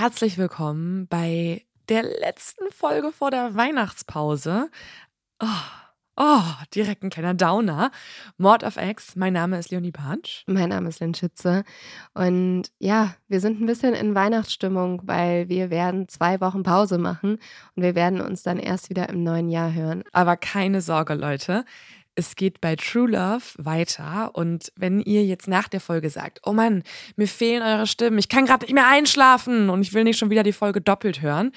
Herzlich willkommen bei der letzten Folge vor der Weihnachtspause. Oh, oh, direkt ein kleiner Downer. Mord of X, mein Name ist Leonie Bartsch. Mein Name ist Lynn Schütze. Und ja, wir sind ein bisschen in Weihnachtsstimmung, weil wir werden zwei Wochen Pause machen und wir werden uns dann erst wieder im neuen Jahr hören. Aber keine Sorge, Leute. Es geht bei True Love weiter. Und wenn ihr jetzt nach der Folge sagt, oh Mann, mir fehlen eure Stimmen, ich kann gerade nicht mehr einschlafen und ich will nicht schon wieder die Folge doppelt hören,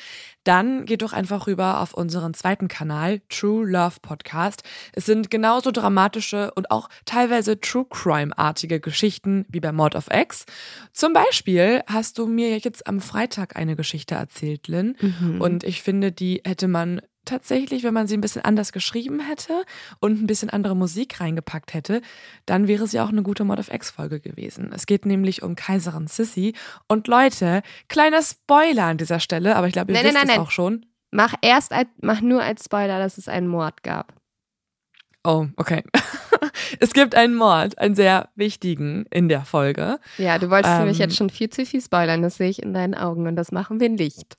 dann geht doch einfach rüber auf unseren zweiten Kanal, True Love Podcast. Es sind genauso dramatische und auch teilweise True Crime-artige Geschichten wie bei Mord of X. Zum Beispiel hast du mir jetzt am Freitag eine Geschichte erzählt, Lynn. Mhm. Und ich finde, die hätte man tatsächlich, wenn man sie ein bisschen anders geschrieben hätte und ein bisschen andere Musik reingepackt hätte, dann wäre sie auch eine gute Mod of X-Folge gewesen. Es geht nämlich um Kaiserin Sissy. Und Leute, kleiner Spoiler an dieser Stelle, aber ich glaube, ihr nein, wisst nein, nein, es auch schon. Mach erst, mach nur als Spoiler, dass es einen Mord gab. Oh, okay. es gibt einen Mord, einen sehr wichtigen in der Folge. Ja, du wolltest ähm, nämlich jetzt schon viel zu viel spoilern, das sehe ich in deinen Augen und das machen wir nicht.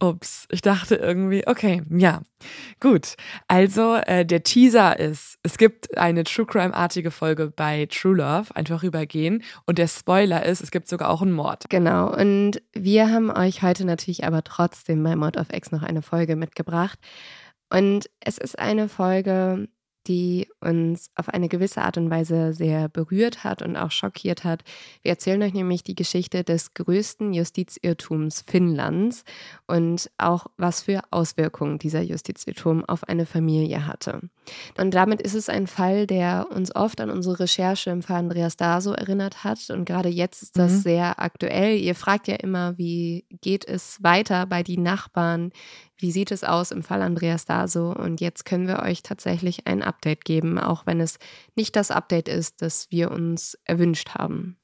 Ups, ich dachte irgendwie, okay, ja, gut. Also äh, der Teaser ist, es gibt eine True Crime-artige Folge bei True Love, einfach rübergehen. Und der Spoiler ist, es gibt sogar auch einen Mord. Genau, und wir haben euch heute natürlich aber trotzdem bei Mod of X noch eine Folge mitgebracht. Und es ist eine Folge, die uns auf eine gewisse Art und Weise sehr berührt hat und auch schockiert hat. Wir erzählen euch nämlich die Geschichte des größten Justizirrtums Finnlands und auch was für Auswirkungen dieser Justizirrtum auf eine Familie hatte. Und damit ist es ein Fall, der uns oft an unsere Recherche im Fall Andreas Daso erinnert hat. Und gerade jetzt ist das mhm. sehr aktuell. Ihr fragt ja immer, wie geht es weiter bei den Nachbarn? Wie sieht es aus im Fall Andreas Daso? Und jetzt können wir euch tatsächlich ein Update geben, auch wenn es nicht das Update ist, das wir uns erwünscht haben.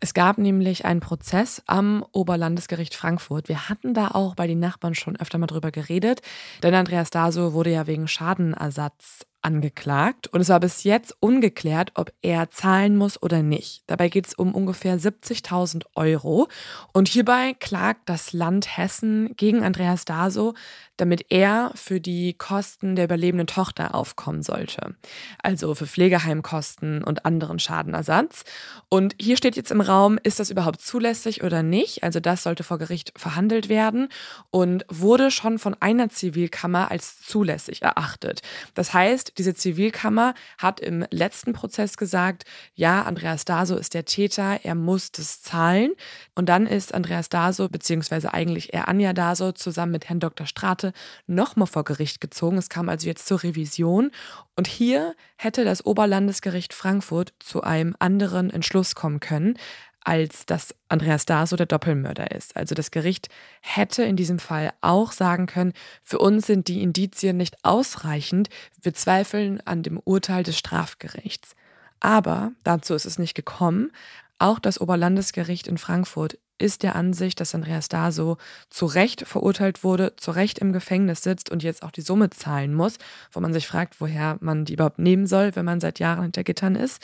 Es gab nämlich einen Prozess am Oberlandesgericht Frankfurt. Wir hatten da auch bei den Nachbarn schon öfter mal drüber geredet, denn Andreas Daso wurde ja wegen Schadenersatz angeklagt und es war bis jetzt ungeklärt, ob er zahlen muss oder nicht. Dabei geht es um ungefähr 70.000 Euro und hierbei klagt das Land Hessen gegen Andreas Daso, damit er für die Kosten der überlebenden Tochter aufkommen sollte. Also für Pflegeheimkosten und anderen Schadenersatz. Und hier steht jetzt im Raum, ist das überhaupt zulässig oder nicht? Also das sollte vor Gericht verhandelt werden und wurde schon von einer Zivilkammer als zulässig erachtet. Das heißt, diese Zivilkammer hat im letzten Prozess gesagt, ja, Andreas Daso ist der Täter, er muss das zahlen. Und dann ist Andreas Daso, beziehungsweise eigentlich er Anja Daso, zusammen mit Herrn Dr. Strate nochmal vor Gericht gezogen. Es kam also jetzt zur Revision. Und hier hätte das Oberlandesgericht Frankfurt zu einem anderen Entschluss kommen können als dass Andreas Daso der Doppelmörder ist. Also das Gericht hätte in diesem Fall auch sagen können, für uns sind die Indizien nicht ausreichend, wir zweifeln an dem Urteil des Strafgerichts. Aber dazu ist es nicht gekommen. Auch das Oberlandesgericht in Frankfurt ist der Ansicht, dass Andreas Daso zu Recht verurteilt wurde, zu Recht im Gefängnis sitzt und jetzt auch die Summe zahlen muss, wo man sich fragt, woher man die überhaupt nehmen soll, wenn man seit Jahren hinter Gittern ist.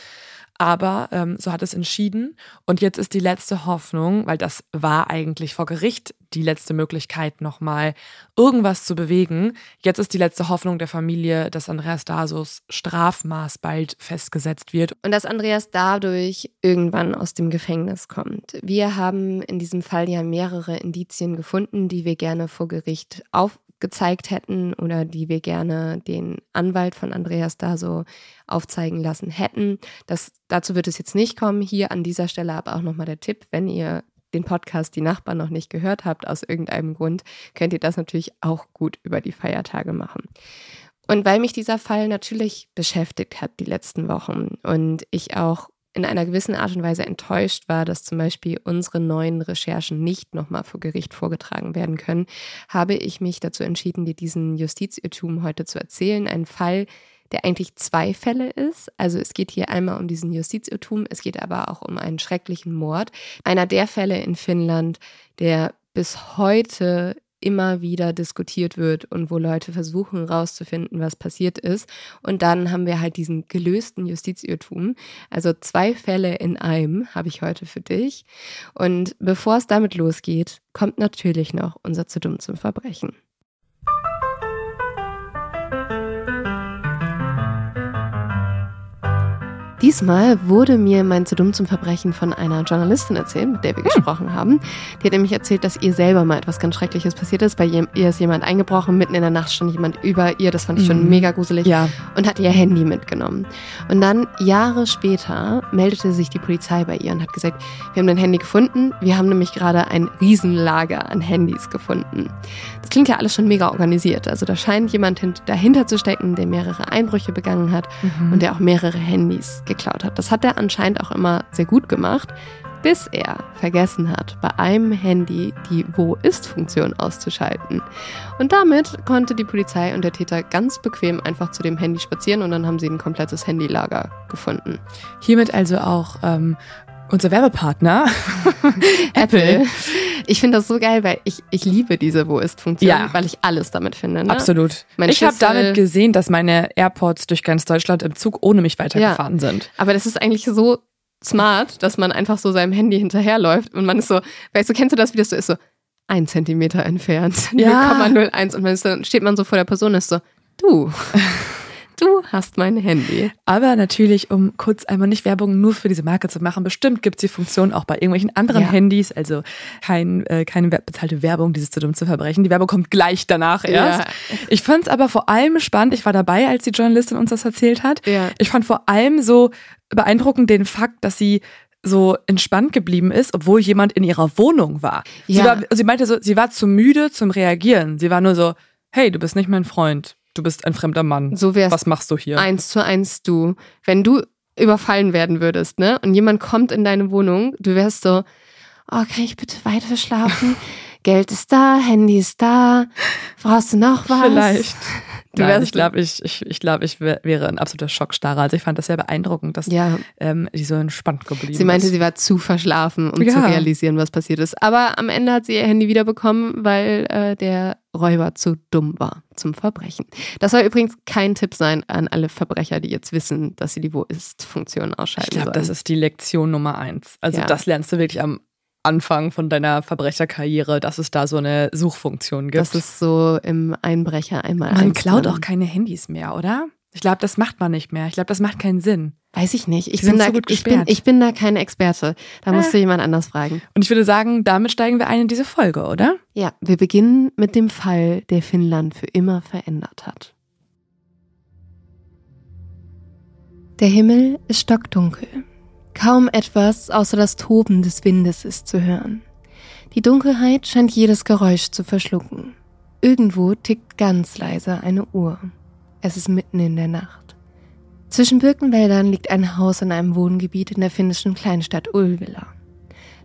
Aber ähm, so hat es entschieden. Und jetzt ist die letzte Hoffnung, weil das war eigentlich vor Gericht die letzte Möglichkeit, nochmal irgendwas zu bewegen. Jetzt ist die letzte Hoffnung der Familie, dass Andreas Dasos Strafmaß bald festgesetzt wird. Und dass Andreas dadurch irgendwann aus dem Gefängnis kommt. Wir haben in diesem Fall ja mehrere Indizien gefunden, die wir gerne vor Gericht auf gezeigt hätten oder die wir gerne den Anwalt von Andreas da so aufzeigen lassen hätten. Das, dazu wird es jetzt nicht kommen. Hier an dieser Stelle aber auch nochmal der Tipp, wenn ihr den Podcast Die Nachbarn noch nicht gehört habt, aus irgendeinem Grund, könnt ihr das natürlich auch gut über die Feiertage machen. Und weil mich dieser Fall natürlich beschäftigt hat die letzten Wochen und ich auch in einer gewissen Art und Weise enttäuscht war, dass zum Beispiel unsere neuen Recherchen nicht nochmal vor Gericht vorgetragen werden können, habe ich mich dazu entschieden, dir diesen Justizirrtum heute zu erzählen. Ein Fall, der eigentlich zwei Fälle ist. Also es geht hier einmal um diesen Justizirrtum, es geht aber auch um einen schrecklichen Mord. Einer der Fälle in Finnland, der bis heute immer wieder diskutiert wird und wo Leute versuchen herauszufinden, was passiert ist. Und dann haben wir halt diesen gelösten Justizirrtum. Also zwei Fälle in einem habe ich heute für dich. Und bevor es damit losgeht, kommt natürlich noch unser zu dumm zum Verbrechen. Diesmal wurde mir mein zu dumm zum Verbrechen von einer Journalistin erzählt, mit der wir hm. gesprochen haben. Die hat nämlich erzählt, dass ihr selber mal etwas ganz Schreckliches passiert ist. Bei ihr ist jemand eingebrochen, mitten in der Nacht stand jemand über ihr, das fand ich schon mhm. mega gruselig, ja. und hat ihr Handy mitgenommen. Und dann, Jahre später, meldete sich die Polizei bei ihr und hat gesagt, wir haben dein Handy gefunden, wir haben nämlich gerade ein Riesenlager an Handys gefunden. Das klingt ja alles schon mega organisiert. Also da scheint jemand dahinter zu stecken, der mehrere Einbrüche begangen hat mhm. und der auch mehrere Handys geklaut hat. Das hat er anscheinend auch immer sehr gut gemacht, bis er vergessen hat, bei einem Handy die Wo ist-Funktion auszuschalten. Und damit konnte die Polizei und der Täter ganz bequem einfach zu dem Handy spazieren und dann haben sie ein komplettes Handylager gefunden. Hiermit also auch ähm, unser Werbepartner Apple. Ich finde das so geil, weil ich, ich liebe diese Wo ist-Funktion, ja. weil ich alles damit finde. Ne? Absolut. Mein ich habe damit gesehen, dass meine AirPods durch ganz Deutschland im Zug ohne mich weitergefahren ja. sind. Aber das ist eigentlich so smart, dass man einfach so seinem Handy hinterherläuft und man ist so, weißt du, kennst du das, wie das so ist, so ein Zentimeter entfernt, ja. 0,01 und dann steht man so vor der Person und ist so, du. Du hast mein Handy. Aber natürlich, um kurz einmal nicht Werbung nur für diese Marke zu machen, bestimmt gibt es die Funktion auch bei irgendwelchen anderen ja. Handys. Also kein, äh, keine bezahlte Werbung, dieses zu dumm zu verbrechen. Die Werbung kommt gleich danach erst. Ja. Ich fand es aber vor allem spannend. Ich war dabei, als die Journalistin uns das erzählt hat. Ja. Ich fand vor allem so beeindruckend den Fakt, dass sie so entspannt geblieben ist, obwohl jemand in ihrer Wohnung war. Ja. Sie, war sie meinte so, sie war zu müde zum Reagieren. Sie war nur so, hey, du bist nicht mein Freund du bist ein fremder Mann. So wär's. Was machst du hier? Eins zu eins du. Wenn du überfallen werden würdest, ne? Und jemand kommt in deine Wohnung, du wärst so, oh, kann ich bitte weiter schlafen? Geld ist da, Handy ist da. Brauchst du noch was? Vielleicht. Du Nein, ich glaube, ich, ich, ich, glaub, ich wäre ein absoluter Schockstarrer. Also ich fand das sehr beeindruckend, dass ja. ähm, die so entspannt geblieben ist. Sie meinte, ist. sie war zu verschlafen, um ja. zu realisieren, was passiert ist. Aber am Ende hat sie ihr Handy wiederbekommen, weil äh, der Räuber zu dumm war zum Verbrechen. Das soll übrigens kein Tipp sein an alle Verbrecher, die jetzt wissen, dass sie die Wo ist-Funktion ausschalten Ich glaube, das ist die Lektion Nummer eins. Also ja. das lernst du wirklich am Anfang von deiner Verbrecherkarriere, dass es da so eine Suchfunktion gibt. Das ist so im Einbrecher einmal. Man klaut auch keine Handys mehr, oder? Ich glaube, das macht man nicht mehr. Ich glaube, das macht keinen Sinn. Weiß ich nicht. Ich, bin da, so ich, bin, ich bin da kein Experte. Da musst du jemand anders fragen. Und ich würde sagen, damit steigen wir ein in diese Folge, oder? Ja, wir beginnen mit dem Fall, der Finnland für immer verändert hat. Der Himmel ist stockdunkel. Kaum etwas außer das Toben des Windes ist zu hören. Die Dunkelheit scheint jedes Geräusch zu verschlucken. Irgendwo tickt ganz leise eine Uhr. Es ist mitten in der Nacht. Zwischen Birkenwäldern liegt ein Haus in einem Wohngebiet in der finnischen Kleinstadt Ulvilla.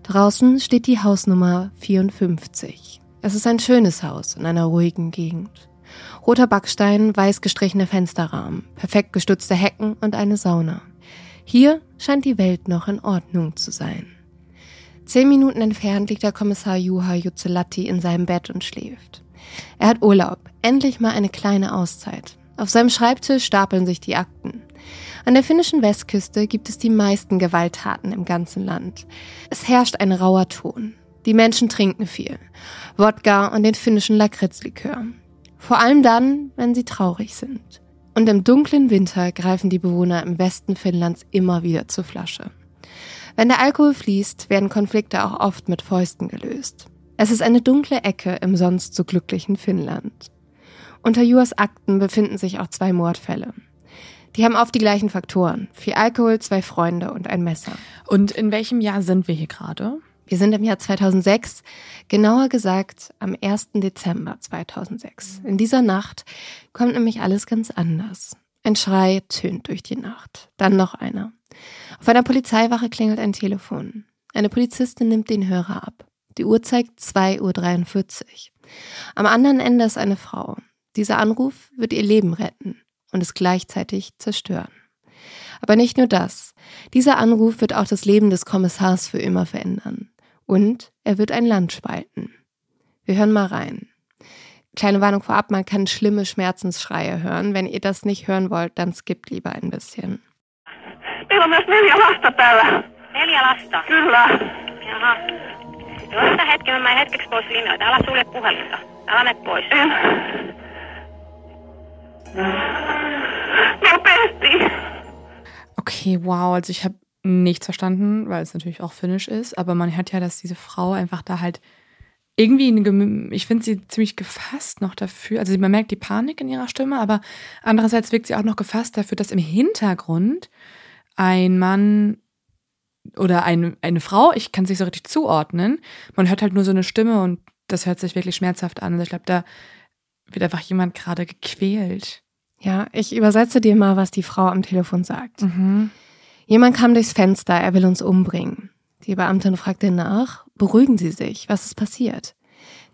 Draußen steht die Hausnummer 54. Es ist ein schönes Haus in einer ruhigen Gegend. Roter Backstein, weiß gestrichene Fensterrahmen, perfekt gestutzte Hecken und eine Sauna. Hier scheint die Welt noch in Ordnung zu sein. Zehn Minuten entfernt liegt der Kommissar Juha Jutzelatti in seinem Bett und schläft. Er hat Urlaub, endlich mal eine kleine Auszeit. Auf seinem Schreibtisch stapeln sich die Akten. An der finnischen Westküste gibt es die meisten Gewalttaten im ganzen Land. Es herrscht ein rauer Ton. Die Menschen trinken viel. Wodka und den finnischen Lakritzlikör. Vor allem dann, wenn sie traurig sind. Und im dunklen Winter greifen die Bewohner im Westen Finnlands immer wieder zur Flasche. Wenn der Alkohol fließt, werden Konflikte auch oft mit Fäusten gelöst. Es ist eine dunkle Ecke im sonst so glücklichen Finnland. Unter Juas Akten befinden sich auch zwei Mordfälle. Die haben oft die gleichen Faktoren. Viel Alkohol, zwei Freunde und ein Messer. Und in welchem Jahr sind wir hier gerade? Wir sind im Jahr 2006, genauer gesagt am 1. Dezember 2006. In dieser Nacht kommt nämlich alles ganz anders. Ein Schrei tönt durch die Nacht. Dann noch einer. Auf einer Polizeiwache klingelt ein Telefon. Eine Polizistin nimmt den Hörer ab. Die Uhr zeigt 2.43 Uhr. Am anderen Ende ist eine Frau. Dieser Anruf wird ihr Leben retten und es gleichzeitig zerstören. Aber nicht nur das. Dieser Anruf wird auch das Leben des Kommissars für immer verändern. Und er wird ein Land spalten. Wir hören mal rein. kleine Warnung vorab, man kann schlimme Schmerzensschreie hören. Wenn ihr das nicht hören wollt, dann skippt lieber ein bisschen. Meillä on myös neljä lasta täällä. Neljä lasta. Kyllä. Jaha. Odota hetki, mä hetkeksi pois linjoilta. Älä sulje puhelinta. Älä mene pois. En. Okay, wow. Also ich habe nichts verstanden, weil es natürlich auch finnisch ist. Aber man hört ja, dass diese Frau einfach da halt irgendwie, eine ich finde sie ziemlich gefasst noch dafür. Also man merkt die Panik in ihrer Stimme, aber andererseits wirkt sie auch noch gefasst dafür, dass im Hintergrund ein Mann oder ein, eine Frau, ich kann es nicht so richtig zuordnen, man hört halt nur so eine Stimme und das hört sich wirklich schmerzhaft an. Also ich glaube, da wird einfach jemand gerade gequält. Ja, ich übersetze dir mal, was die Frau am Telefon sagt. Mhm. Jemand kam durchs Fenster, er will uns umbringen. Die Beamtin fragte nach, beruhigen Sie sich, was ist passiert?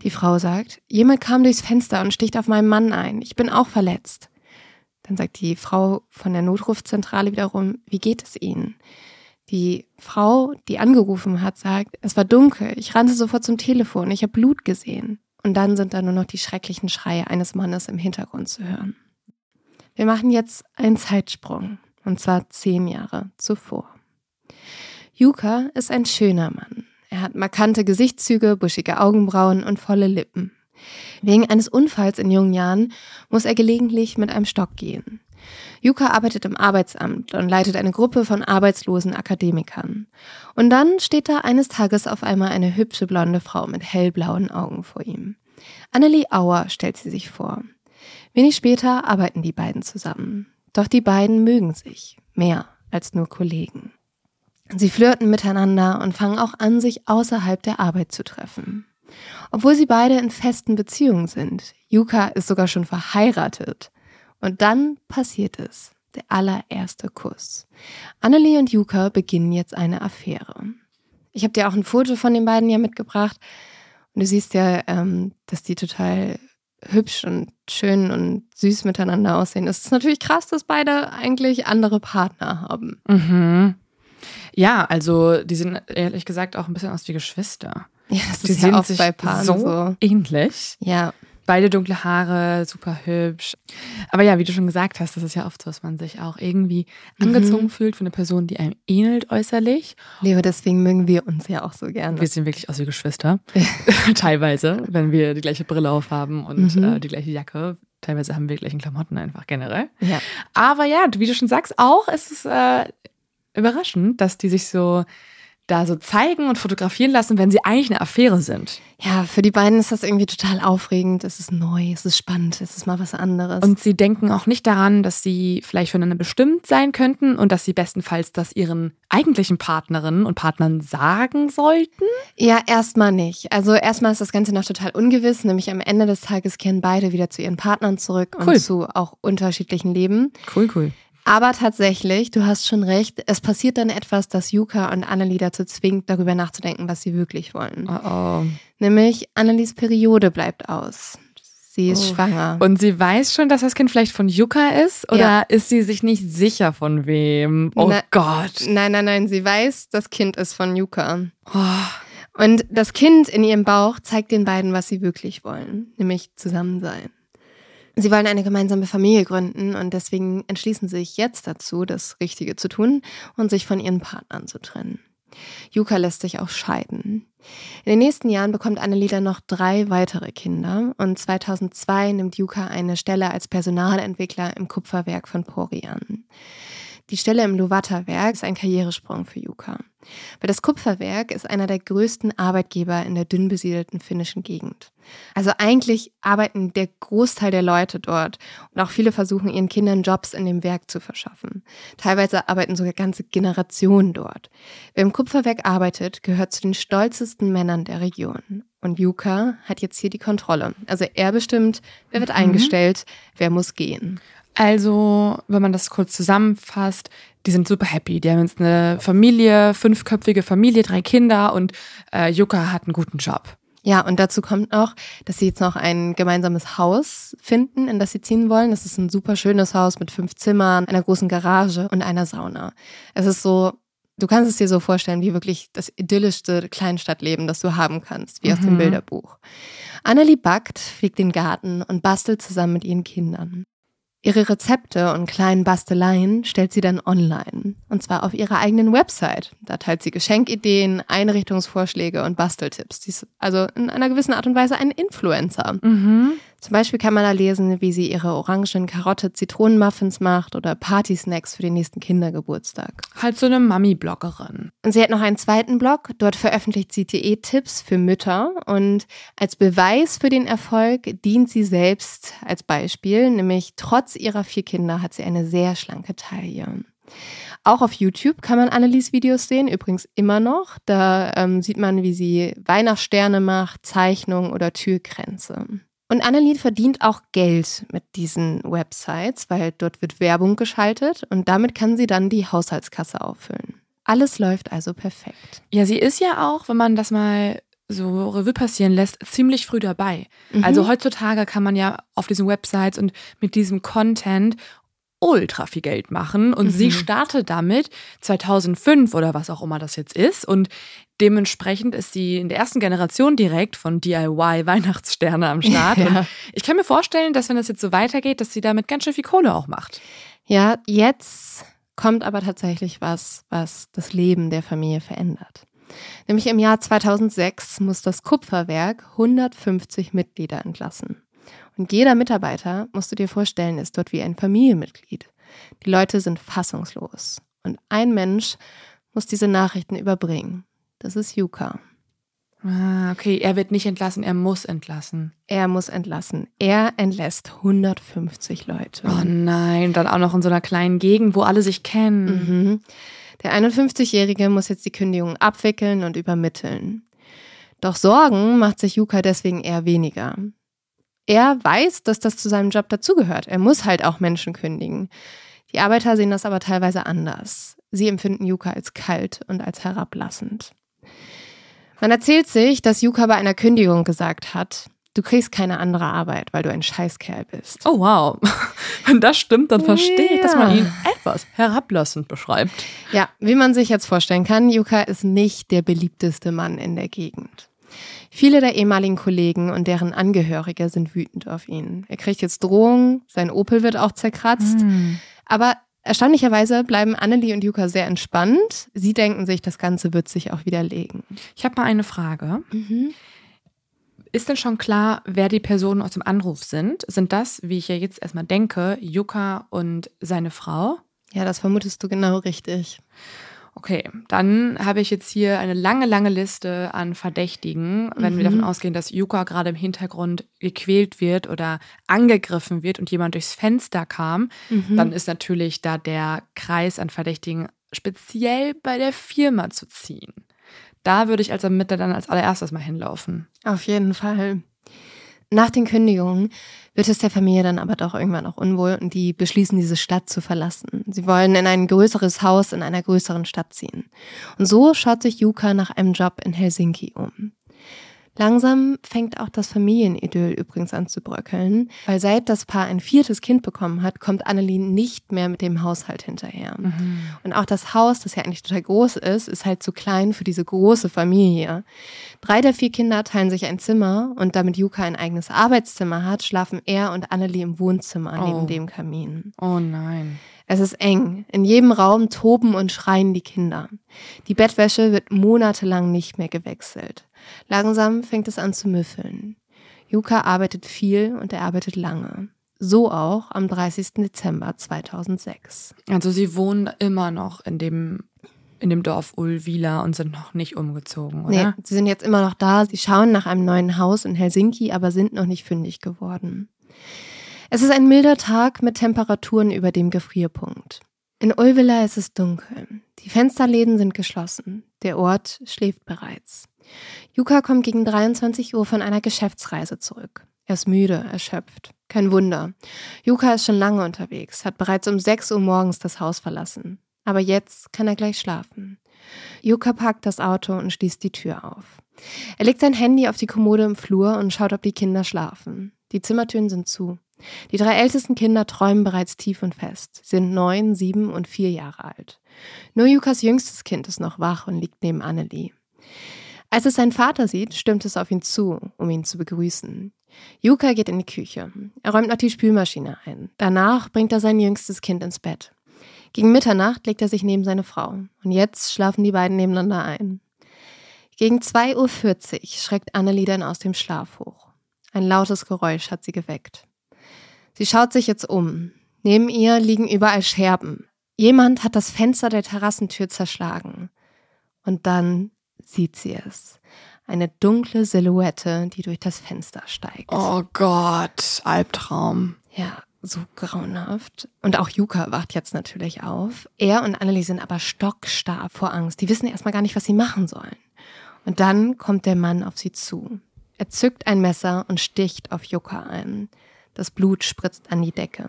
Die Frau sagt, jemand kam durchs Fenster und sticht auf meinen Mann ein, ich bin auch verletzt. Dann sagt die Frau von der Notrufzentrale wiederum, wie geht es Ihnen? Die Frau, die angerufen hat, sagt, es war dunkel, ich rannte sofort zum Telefon, ich habe Blut gesehen. Und dann sind da nur noch die schrecklichen Schreie eines Mannes im Hintergrund zu hören. Wir machen jetzt einen Zeitsprung, und zwar zehn Jahre zuvor. Yuka ist ein schöner Mann. Er hat markante Gesichtszüge, buschige Augenbrauen und volle Lippen. Wegen eines Unfalls in jungen Jahren muss er gelegentlich mit einem Stock gehen. Yuka arbeitet im Arbeitsamt und leitet eine Gruppe von arbeitslosen Akademikern. Und dann steht da eines Tages auf einmal eine hübsche blonde Frau mit hellblauen Augen vor ihm. Annelie Auer stellt sie sich vor. Wenig später arbeiten die beiden zusammen. Doch die beiden mögen sich mehr als nur Kollegen. Sie flirten miteinander und fangen auch an, sich außerhalb der Arbeit zu treffen. Obwohl sie beide in festen Beziehungen sind. Yuka ist sogar schon verheiratet. Und dann passiert es. Der allererste Kuss. Annelie und Yuka beginnen jetzt eine Affäre. Ich habe dir auch ein Foto von den beiden ja mitgebracht. Und du siehst ja, ähm, dass die total hübsch und schön und süß miteinander aussehen. Es ist natürlich krass, dass beide eigentlich andere Partner haben. Mhm. Ja, also die sind ehrlich gesagt auch ein bisschen aus wie Geschwister. Ja, das Die ist ja auch sich bei Paaren so, so. ähnlich. Ja, Beide dunkle Haare, super hübsch. Aber ja, wie du schon gesagt hast, das ist ja oft so, dass man sich auch irgendwie Mhm. angezogen fühlt von einer Person, die einem ähnelt äußerlich. Leo, deswegen mögen wir uns ja auch so gerne. Wir sehen wirklich aus wie Geschwister. Teilweise, wenn wir die gleiche Brille aufhaben und Mhm. äh, die gleiche Jacke. Teilweise haben wir gleichen Klamotten einfach generell. Ja. Aber ja, wie du schon sagst, auch ist es äh, überraschend, dass die sich so da so zeigen und fotografieren lassen, wenn sie eigentlich eine Affäre sind. ja, für die beiden ist das irgendwie total aufregend. Es ist neu, es ist spannend, es ist mal was anderes. Und sie denken auch nicht daran, dass sie vielleicht voneinander bestimmt sein könnten und dass sie bestenfalls das ihren eigentlichen Partnerinnen und Partnern sagen sollten. ja, erstmal nicht. Also erstmal ist das Ganze noch total ungewiss, nämlich am Ende des Tages kehren beide wieder zu ihren Partnern zurück Cool. und zu auch unterschiedlichen Leben. Cool, cool. Aber tatsächlich, du hast schon recht, es passiert dann etwas, das Yuka und Annelie dazu zwingt, darüber nachzudenken, was sie wirklich wollen. Oh, oh. Nämlich Annelies Periode bleibt aus. Sie ist Oh. schwanger. Und sie weiß schon, dass das Kind vielleicht von Yuka ist? Oder Ja. ist sie sich nicht sicher von wem? Oh Na- Gott. Nein, nein, nein, sie weiß, das Kind ist von Yuka. Oh. Und das Kind in ihrem Bauch zeigt den beiden, was sie wirklich wollen, nämlich zusammen sein. Sie wollen eine gemeinsame Familie gründen und deswegen entschließen sie sich jetzt dazu, das Richtige zu tun und sich von ihren Partnern zu trennen. Yuka lässt sich auch scheiden. In den nächsten Jahren bekommt Annelie dann noch drei weitere Kinder und 2002 nimmt Yuka eine Stelle als Personalentwickler im Kupferwerk von Pori an. Die Stelle im Luwata-Werk ist ein Karrieresprung für Yuka. Weil das Kupferwerk ist einer der größten Arbeitgeber in der dünn besiedelten finnischen Gegend. Also eigentlich arbeiten der Großteil der Leute dort und auch viele versuchen ihren Kindern Jobs in dem Werk zu verschaffen. Teilweise arbeiten sogar ganze Generationen dort. Wer im Kupferwerk arbeitet, gehört zu den stolzesten Männern der Region. Und Yuka hat jetzt hier die Kontrolle. Also er bestimmt, wer wird eingestellt, wer muss gehen. Also, wenn man das kurz zusammenfasst, die sind super happy. Die haben jetzt eine Familie, fünfköpfige Familie, drei Kinder und äh, Yuka hat einen guten Job. Ja, und dazu kommt noch, dass sie jetzt noch ein gemeinsames Haus finden, in das sie ziehen wollen. Das ist ein super schönes Haus mit fünf Zimmern, einer großen Garage und einer Sauna. Es ist so, Du kannst es dir so vorstellen, wie wirklich das idyllischste Kleinstadtleben, das du haben kannst, wie aus dem Mhm. Bilderbuch. Annelie backt, fliegt den Garten und bastelt zusammen mit ihren Kindern. Ihre Rezepte und kleinen Basteleien stellt sie dann online. Und zwar auf ihrer eigenen Website. Da teilt sie Geschenkideen, Einrichtungsvorschläge und Basteltipps. Sie ist also in einer gewissen Art und Weise ein Influencer. Mhm. Zum Beispiel kann man da lesen, wie sie ihre orangen Karotte-Zitronen-Muffins macht oder Party-Snacks für den nächsten Kindergeburtstag. Halt so eine Mami-Bloggerin. Und sie hat noch einen zweiten Blog. Dort veröffentlicht sie Diättipps für Mütter. Und als Beweis für den Erfolg dient sie selbst als Beispiel. Nämlich trotz ihrer vier Kinder hat sie eine sehr schlanke Taille. Auch auf YouTube kann man Annelies Videos sehen, übrigens immer noch. Da ähm, sieht man, wie sie Weihnachtssterne macht, Zeichnungen oder Türkränze. Und Annelie verdient auch Geld mit diesen Websites, weil dort wird Werbung geschaltet und damit kann sie dann die Haushaltskasse auffüllen. Alles läuft also perfekt. Ja, sie ist ja auch, wenn man das mal so Revue passieren lässt, ziemlich früh dabei. Also heutzutage kann man ja auf diesen Websites und mit diesem Content ultra viel Geld machen und sie Mhm. startet damit 2005 oder was auch immer das jetzt ist und dementsprechend ist sie in der ersten Generation direkt von DIY Weihnachtssterne am Start Ja. ich kann mir vorstellen, dass wenn das jetzt so weitergeht, dass sie damit ganz schön viel Kohle auch macht. ja, jetzt kommt aber tatsächlich was, was das Leben der Familie verändert. Nämlich im Jahr 2006 muss das Kupferwerk 150 Mitglieder entlassen. Und jeder Mitarbeiter, musst du dir vorstellen, ist dort wie ein Familienmitglied. Die Leute sind fassungslos. Und ein Mensch muss diese Nachrichten überbringen. Das ist Yuka. Ah, okay, er wird nicht entlassen, er muss entlassen. Er muss entlassen. Er entlässt 150 Leute. Oh nein, dann auch noch in so einer kleinen Gegend, wo alle sich kennen. Mhm. Der 51-Jährige muss jetzt die Kündigung abwickeln und übermitteln. Doch Sorgen macht sich Yuka deswegen eher weniger. Er weiß, dass das zu seinem Job dazugehört. Er muss halt auch Menschen kündigen. Die Arbeiter sehen das aber teilweise anders. Sie empfinden Yuka als kalt und als herablassend. Man erzählt sich, dass Yuka bei einer Kündigung gesagt hat, du kriegst keine andere Arbeit, weil du ein Scheißkerl bist. Oh wow. Wenn das stimmt, dann verstehe ich, dass man ihn etwas herablassend beschreibt. Ja, wie man sich jetzt vorstellen kann, Yuka ist nicht der beliebteste Mann in der Gegend. Viele der ehemaligen Kollegen und deren Angehörige sind wütend auf ihn. Er kriegt jetzt Drohungen, sein Opel wird auch zerkratzt. Aber erstaunlicherweise bleiben Annelie und Yuka sehr entspannt. Sie denken sich, das Ganze wird sich auch widerlegen. Ich habe mal eine Frage. Ist denn schon klar, wer die Personen aus dem Anruf sind? Sind das, wie ich ja jetzt erstmal denke, Yuka und seine Frau? Ja, das vermutest du genau richtig. Okay, dann habe ich jetzt hier eine lange, lange Liste an Verdächtigen, wenn wir Mhm. davon ausgehen, dass Yuka gerade im Hintergrund gequält wird oder angegriffen wird und jemand durchs Fenster kam, Mhm. dann ist natürlich da der Kreis an Verdächtigen speziell bei der Firma zu ziehen. Da würde ich als Ermittler dann als allererstes mal hinlaufen. Auf jeden Fall. Nach den Kündigungen wird es der Familie dann aber doch irgendwann auch unwohl und die beschließen, diese Stadt zu verlassen. Sie wollen in ein größeres Haus in einer größeren Stadt ziehen. Und so schaut sich Yuka nach einem Job in Helsinki um. Langsam fängt auch das Familienidyll übrigens an zu bröckeln, weil seit das Paar ein viertes Kind bekommen hat, kommt Annelie nicht mehr mit dem Haushalt hinterher. Und auch das Haus, das ja eigentlich total groß ist, ist halt zu klein für diese große Familie. Drei der vier Kinder teilen sich ein Zimmer und damit Yuka ein eigenes Arbeitszimmer hat, schlafen er und Annelie im Wohnzimmer Oh. neben dem Kamin. Oh nein. Es ist eng. In jedem Raum toben und schreien die Kinder. Die Bettwäsche wird monatelang nicht mehr gewechselt. Langsam fängt es an zu müffeln. Yuka arbeitet viel und er arbeitet lange. So auch am 30. Dezember 2006. Also sie wohnen immer noch in dem, in dem Dorf Ulvila und sind noch nicht umgezogen, Nee, oder? sie sind jetzt immer noch da. Sie schauen nach einem neuen Haus in Helsinki, aber sind noch nicht fündig geworden. Es ist ein milder Tag mit Temperaturen über dem Gefrierpunkt. In Ulvila ist es dunkel. Die Fensterläden sind geschlossen. Der Ort schläft bereits. Yuka kommt gegen 23 Uhr von einer Geschäftsreise zurück. Er ist müde, erschöpft. Kein Wunder. Yuka ist schon lange unterwegs, hat bereits um 6 Uhr morgens das Haus verlassen. Aber jetzt kann er gleich schlafen. Yuka parkt das Auto und schließt die Tür auf. Er legt sein Handy auf die Kommode im Flur und schaut, ob die Kinder schlafen. Die Zimmertüren sind zu. Die drei ältesten Kinder träumen bereits tief und fest. Sind neun, sieben und vier Jahre alt. Nur Jukas jüngstes Kind ist noch wach und liegt neben Annelie. Als es seinen Vater sieht, stürmt es auf ihn zu, um ihn zu begrüßen. Juka geht in die Küche. Er räumt noch die Spülmaschine ein. Danach bringt er sein jüngstes Kind ins Bett. Gegen Mitternacht legt er sich neben seine Frau. Und jetzt schlafen die beiden nebeneinander ein. Gegen 2.40 Uhr schreckt Annelie dann aus dem Schlaf hoch. Ein lautes Geräusch hat sie geweckt. Sie schaut sich jetzt um. Neben ihr liegen überall Scherben. Jemand hat das Fenster der Terrassentür zerschlagen. Und dann sieht sie es. Eine dunkle Silhouette, die durch das Fenster steigt. Oh Gott, Albtraum. Ja, so grauenhaft. Und auch Yuka wacht jetzt natürlich auf. Er und Annelie sind aber stockstarr vor Angst. Die wissen erstmal gar nicht, was sie machen sollen. Und dann kommt der Mann auf sie zu. Er zückt ein Messer und sticht auf Yuka ein. Das Blut spritzt an die Decke.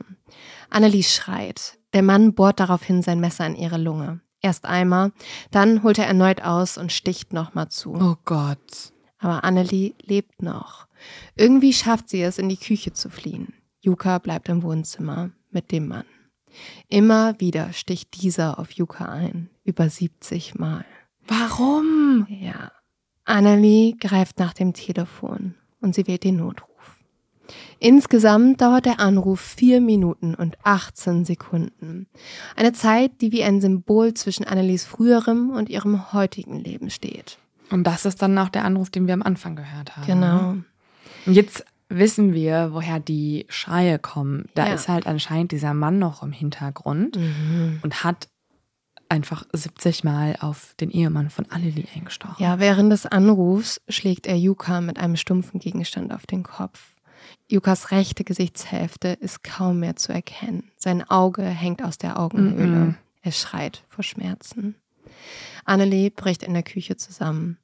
Annelie schreit. Der Mann bohrt daraufhin sein Messer in ihre Lunge. Erst einmal, dann holt er erneut aus und sticht nochmal zu. Oh Gott. Aber Annelie lebt noch. Irgendwie schafft sie es, in die Küche zu fliehen. Yuka bleibt im Wohnzimmer mit dem Mann. Immer wieder sticht dieser auf Yuka ein. Über 70 Mal. Warum? Ja. Annelie greift nach dem Telefon und sie wählt den Notruf. Insgesamt dauert der Anruf vier Minuten und 18 Sekunden. Eine Zeit, die wie ein Symbol zwischen Annelies früherem und ihrem heutigen Leben steht. Und das ist dann auch der Anruf, den wir am Anfang gehört haben. Genau. Und jetzt wissen wir, woher die Schreie kommen. Da Ja. ist halt anscheinend dieser Mann noch im Hintergrund Mhm. und hat einfach 70 Mal auf den Ehemann von Annelie eingestochen. Ja, während des Anrufs schlägt er Yuka mit einem stumpfen Gegenstand auf den Kopf. Yukas rechte Gesichtshälfte ist kaum mehr zu erkennen. Sein Auge hängt aus der Augenhöhle. Mhm. Er schreit vor Schmerzen. Annelie bricht in der Küche zusammen.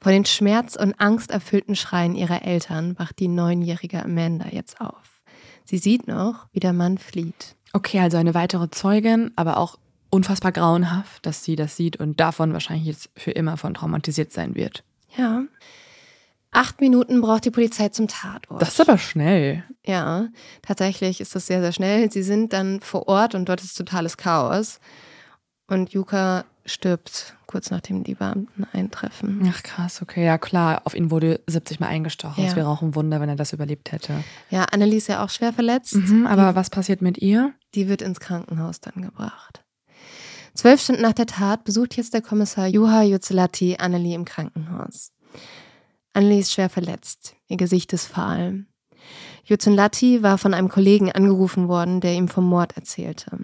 Vor den schmerz- und angsterfüllten Schreien ihrer Eltern wacht die neunjährige Amanda jetzt auf. Sie sieht noch, wie der Mann flieht. Okay, also eine weitere Zeugin, aber auch unfassbar grauenhaft, dass sie das sieht und davon wahrscheinlich jetzt für immer von traumatisiert sein wird. Ja. Acht Minuten braucht die Polizei zum Tatort. Das ist aber schnell. Ja, tatsächlich ist das sehr, sehr schnell. Sie sind dann vor Ort und dort ist totales Chaos. Und Yuka stirbt kurz nachdem die Beamten eintreffen. Ach krass, okay, ja klar, auf ihn wurde 70 Mal eingestochen. Es Ja. wäre auch ein Wunder, wenn er das überlebt hätte. Ja, Annelie ist ja auch schwer verletzt. Mhm, aber was passiert mit ihr? Die wird ins Krankenhaus dann gebracht. Zwölf Stunden nach der Tat besucht jetzt der Kommissar Juha Jutzelati Annelie im Krankenhaus. Annelie ist schwer verletzt. Ihr Gesicht ist fahl. Jutzelati war von einem Kollegen angerufen worden, der ihm vom Mord erzählte.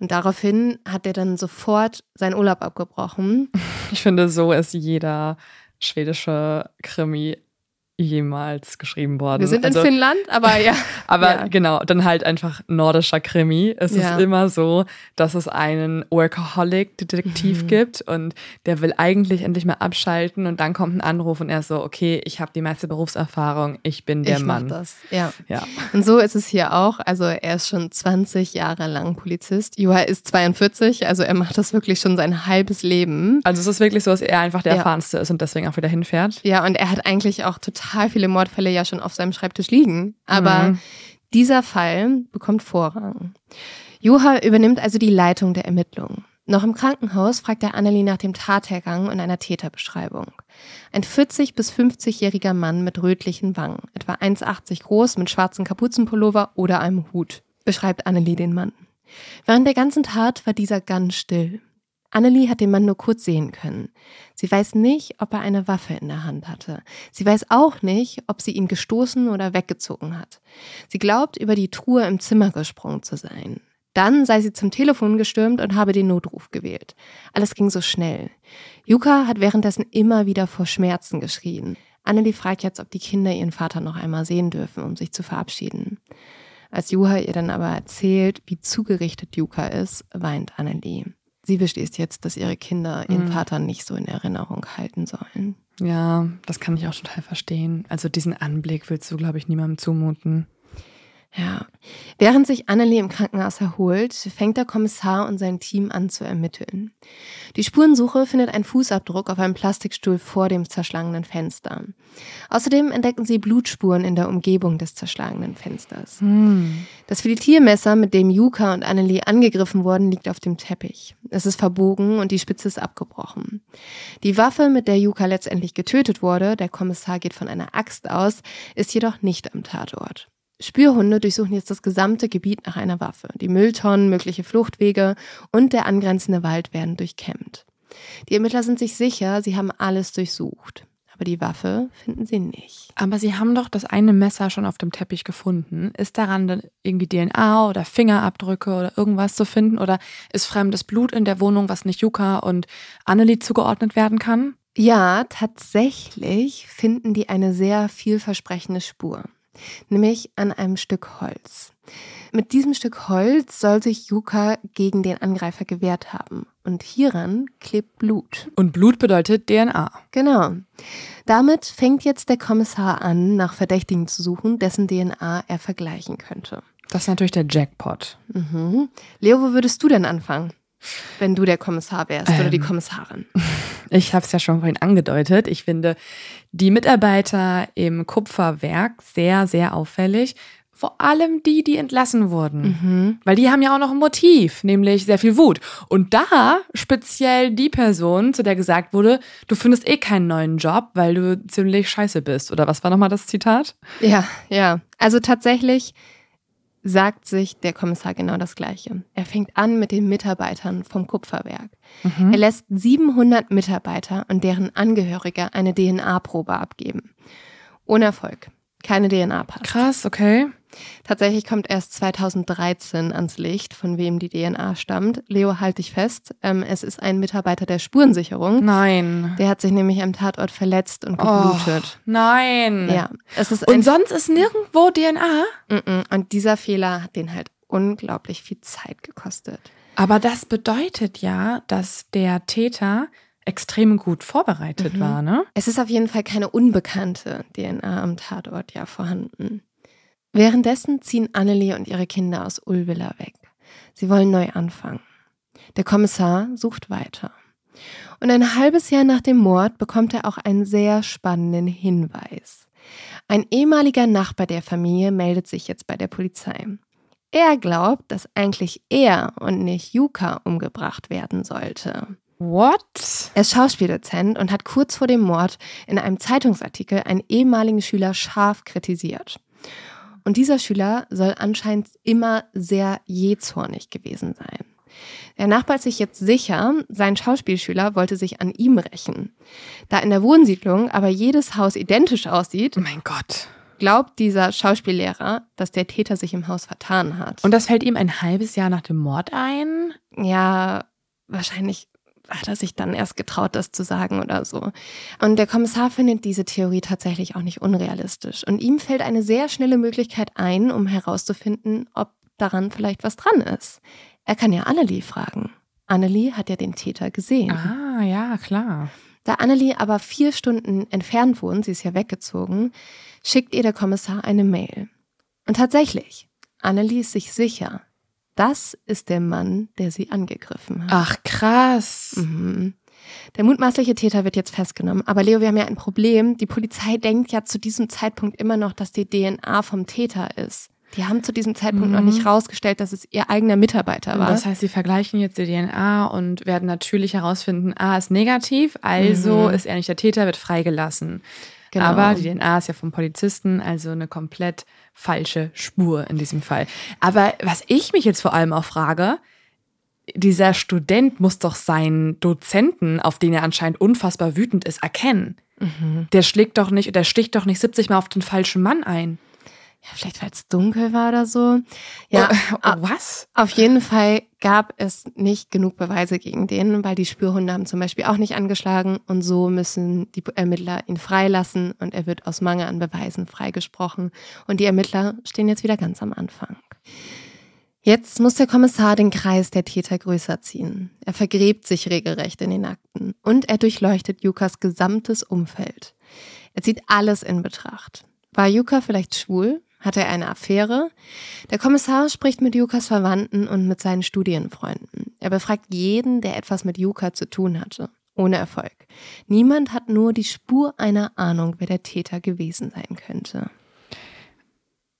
Und daraufhin hat er dann sofort seinen Urlaub abgebrochen. Ich finde, so ist jeder schwedische Krimi jemals geschrieben worden. Wir sind Also- in Finnland, aber ja. Aber Ja. genau, dann halt einfach nordischer Krimi. Es Ja. ist immer so, dass es einen Workaholic-Detektiv Mhm. gibt und der will eigentlich endlich mal abschalten und dann kommt ein Anruf und er ist so, okay, ich habe die meiste Berufserfahrung, ich bin der ich mach Mann. das. Ja. Ja. Und so ist es hier auch. Also er ist schon 20 Jahre lang Polizist. Juha ist 42, also er macht das wirklich schon sein halbes Leben. Also es ist wirklich so, dass er einfach der Ja. Erfahrenste ist und deswegen auch wieder hinfährt. Ja, und er hat eigentlich auch total viele Mordfälle ja schon auf seinem Schreibtisch liegen. Aber Mhm. dieser Fall bekommt Vorrang. Juha übernimmt also die Leitung der Ermittlungen. Noch im Krankenhaus fragt er Annelie nach dem Tathergang und einer Täterbeschreibung. Ein 40- bis 50-jähriger Mann mit rötlichen Wangen, etwa 1,80 groß, mit schwarzem Kapuzenpullover oder einem Hut, beschreibt Annelie den Mann. Während der ganzen Tat war dieser ganz still. Annelie hat den Mann nur kurz sehen können. Sie weiß nicht, ob er eine Waffe in der Hand hatte. Sie weiß auch nicht, ob sie ihn gestoßen oder weggezogen hat. Sie glaubt, über die Truhe im Zimmer gesprungen zu sein. Dann sei sie zum Telefon gestürmt und habe den Notruf gewählt. Alles ging so schnell. Yuka hat währenddessen immer wieder vor Schmerzen geschrien. Annelie fragt jetzt, ob die Kinder ihren Vater noch einmal sehen dürfen, um sich zu verabschieden. Als Juha ihr dann aber erzählt, wie zugerichtet Yuka ist, weint Annelie. Sie beschließt jetzt, dass ihre Kinder ihren Mhm. Vater nicht so in Erinnerung halten sollen. Ja, das kann ich auch total verstehen. Also diesen Anblick willst du, glaube ich, niemandem zumuten. Ja. Während sich Annelie im Krankenhaus erholt, fängt der Kommissar und sein Team an zu ermitteln. Die Spurensuche findet einen Fußabdruck auf einem Plastikstuhl vor dem zerschlagenen Fenster. Außerdem entdecken sie Blutspuren in der Umgebung des zerschlagenen Fensters. Hm. Das Filetiermesser, mit dem Yuka und Annelie angegriffen wurden, liegt auf dem Teppich. Es ist verbogen und die Spitze ist abgebrochen. Die Waffe, mit der Yuka letztendlich getötet wurde, der Kommissar geht von einer Axt aus, ist jedoch nicht am Tatort. Spürhunde durchsuchen jetzt das gesamte Gebiet nach einer Waffe. Die Mülltonnen, mögliche Fluchtwege und der angrenzende Wald werden durchkämmt. Die Ermittler sind sich sicher, sie haben alles durchsucht. Aber die Waffe finden sie nicht. Aber sie haben doch das eine Messer schon auf dem Teppich gefunden. Ist daran dann irgendwie DNA oder Fingerabdrücke oder irgendwas zu finden? Oder ist fremdes Blut in der Wohnung, was nicht Yuka und Annelie zugeordnet werden kann? Ja, tatsächlich finden die eine sehr vielversprechende Spur nämlich an einem Stück Holz. Mit diesem Stück Holz soll sich Yuka gegen den Angreifer gewehrt haben. Und hieran klebt Blut. Und Blut bedeutet DNA. Genau. Damit fängt jetzt der Kommissar an, nach Verdächtigen zu suchen, dessen DNA er vergleichen könnte. Das ist natürlich der Jackpot. Mhm. Leo, wo würdest du denn anfangen? Wenn du der Kommissar wärst ähm, oder die ähm, Kommissarin? Ich habe es ja schon vorhin angedeutet. Ich finde die Mitarbeiter im Kupferwerk sehr, sehr auffällig. Vor allem die, die entlassen wurden. Mhm. Weil die haben ja auch noch ein Motiv, nämlich sehr viel Wut. Und da speziell die Person, zu der gesagt wurde, du findest eh keinen neuen Job, weil du ziemlich scheiße bist. Oder was war nochmal das Zitat? Ja, ja. Also tatsächlich sagt sich der Kommissar genau das Gleiche. Er fängt an mit den Mitarbeitern vom Kupferwerk. Mhm. Er lässt 700 Mitarbeiter und deren Angehörige eine DNA-Probe abgeben. Ohne Erfolg. Keine DNA passt. Krass, okay. Tatsächlich kommt erst 2013 ans Licht, von wem die DNA stammt. Leo, halt dich fest. Ähm, es ist ein Mitarbeiter der Spurensicherung. Nein. Der hat sich nämlich am Tatort verletzt und geblutet. Oh, nein. Ja. Es ist und sonst ist nirgendwo DNA? Und dieser Fehler hat den halt unglaublich viel Zeit gekostet. Aber das bedeutet ja, dass der Täter extrem gut vorbereitet mhm. war, ne? Es ist auf jeden Fall keine unbekannte DNA am Tatort ja vorhanden. Währenddessen ziehen Annelie und ihre Kinder aus Ulvilla weg. Sie wollen neu anfangen. Der Kommissar sucht weiter. Und ein halbes Jahr nach dem Mord bekommt er auch einen sehr spannenden Hinweis. Ein ehemaliger Nachbar der Familie meldet sich jetzt bei der Polizei. Er glaubt, dass eigentlich er und nicht Yuka umgebracht werden sollte. What? Er ist Schauspieldozent und hat kurz vor dem Mord in einem Zeitungsartikel einen ehemaligen Schüler scharf kritisiert. Und dieser Schüler soll anscheinend immer sehr jähzornig gewesen sein. Der Nachbar ist sich jetzt sicher, sein Schauspielschüler wollte sich an ihm rächen. Da in der Wohnsiedlung aber jedes Haus identisch aussieht, mein Gott, glaubt dieser Schauspiellehrer, dass der Täter sich im Haus vertan hat. Und das fällt ihm ein halbes Jahr nach dem Mord ein? Ja, wahrscheinlich hat er sich dann erst getraut, das zu sagen oder so. Und der Kommissar findet diese Theorie tatsächlich auch nicht unrealistisch. Und ihm fällt eine sehr schnelle Möglichkeit ein, um herauszufinden, ob daran vielleicht was dran ist. Er kann ja Annelie fragen. Annelie hat ja den Täter gesehen. Ah, ja, klar. Da Annelie aber vier Stunden entfernt wohnt, sie ist ja weggezogen, schickt ihr der Kommissar eine Mail. Und tatsächlich, Annelie ist sich sicher, das ist der Mann, der sie angegriffen hat. Ach, krass. Mhm. Der mutmaßliche Täter wird jetzt festgenommen. Aber Leo, wir haben ja ein Problem. Die Polizei denkt ja zu diesem Zeitpunkt immer noch, dass die DNA vom Täter ist. Die haben zu diesem Zeitpunkt mhm. noch nicht rausgestellt, dass es ihr eigener Mitarbeiter war. Das heißt, sie vergleichen jetzt die DNA und werden natürlich herausfinden, A ist negativ, also mhm. ist er nicht der Täter, wird freigelassen. Genau. Aber die DNA ist ja vom Polizisten, also eine komplett falsche Spur in diesem Fall. Aber was ich mich jetzt vor allem auch frage, dieser Student muss doch seinen Dozenten, auf den er anscheinend unfassbar wütend ist, erkennen. Mhm. Der schlägt doch nicht, der sticht doch nicht 70 Mal auf den falschen Mann ein. Ja, vielleicht weil es dunkel war oder so. Ja, oh, oh, was? Auf jeden Fall gab es nicht genug Beweise gegen den, weil die Spürhunde haben zum Beispiel auch nicht angeschlagen und so müssen die Ermittler ihn freilassen und er wird aus Mangel an Beweisen freigesprochen. Und die Ermittler stehen jetzt wieder ganz am Anfang. Jetzt muss der Kommissar den Kreis der Täter größer ziehen. Er vergräbt sich regelrecht in den Akten und er durchleuchtet Jukas gesamtes Umfeld. Er zieht alles in Betracht. War Yuka vielleicht schwul? Hat er eine Affäre? Der Kommissar spricht mit Jukas Verwandten und mit seinen Studienfreunden. Er befragt jeden, der etwas mit Juka zu tun hatte. Ohne Erfolg. Niemand hat nur die Spur einer Ahnung, wer der Täter gewesen sein könnte.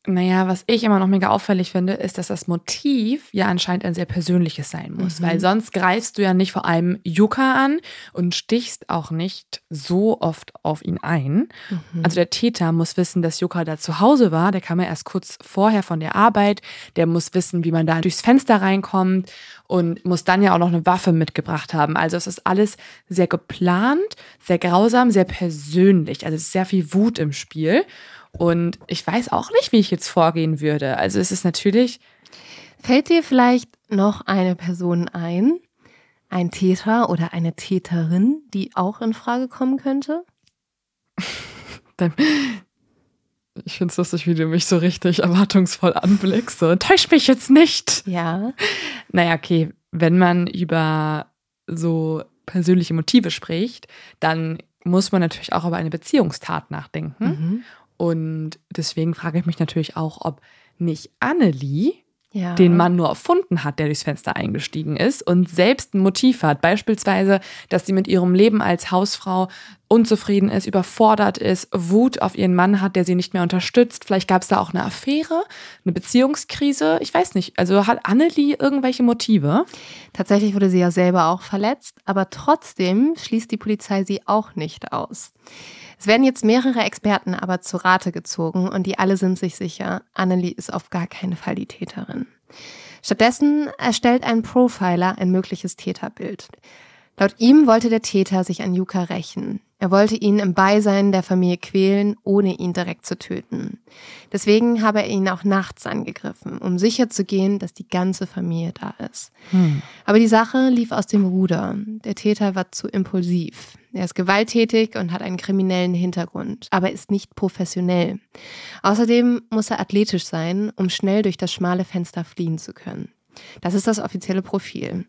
Naja, was ich immer noch mega auffällig finde, ist, dass das Motiv ja anscheinend ein sehr persönliches sein muss, Mhm. weil sonst greifst du ja nicht vor allem Yuka an und stichst auch nicht so oft auf ihn ein. Mhm. Also der Täter muss wissen, dass Yuka da zu Hause war, der kam ja erst kurz vorher von der Arbeit, der muss wissen, wie man da durchs Fenster reinkommt und muss dann ja auch noch eine Waffe mitgebracht haben. Also es ist alles sehr geplant, sehr grausam, sehr persönlich. Also es ist sehr viel Wut im Spiel. Und ich weiß auch nicht, wie ich jetzt vorgehen würde. Also es ist natürlich, Fällt dir vielleicht noch eine Person ein, ein Täter oder eine Täterin, die auch in Frage kommen könnte? ich finde es lustig, wie du mich so richtig erwartungsvoll anblickst. So, enttäusch mich jetzt nicht. Ja. Naja, okay, wenn man über so persönliche Motive spricht, dann muss man natürlich auch über eine Beziehungstat nachdenken. Mhm. Und deswegen frage ich mich natürlich auch, ob nicht Annelie Ja. den Mann nur erfunden hat, der durchs Fenster eingestiegen ist und selbst ein Motiv hat. Beispielsweise, dass sie mit ihrem Leben als Hausfrau unzufrieden ist, überfordert ist, Wut auf ihren Mann hat, der sie nicht mehr unterstützt. Vielleicht gab es da auch eine Affäre, eine Beziehungskrise. Ich weiß nicht. Also hat Annelie irgendwelche Motive? Tatsächlich wurde sie ja selber auch verletzt, aber trotzdem schließt die Polizei sie auch nicht aus. Es werden jetzt mehrere Experten aber zu Rate gezogen und die alle sind sich sicher, Annelie ist auf gar keinen Fall die Täterin. Stattdessen erstellt ein Profiler ein mögliches Täterbild. Laut ihm wollte der Täter sich an Yuka rächen. Er wollte ihn im Beisein der Familie quälen, ohne ihn direkt zu töten. Deswegen habe er ihn auch nachts angegriffen, um sicherzugehen, dass die ganze Familie da ist. Aber die Sache lief aus dem Ruder. Der Täter war zu impulsiv. Er ist gewalttätig und hat einen kriminellen Hintergrund, aber ist nicht professionell. Außerdem muss er athletisch sein, um schnell durch das schmale Fenster fliehen zu können. Das ist das offizielle Profil.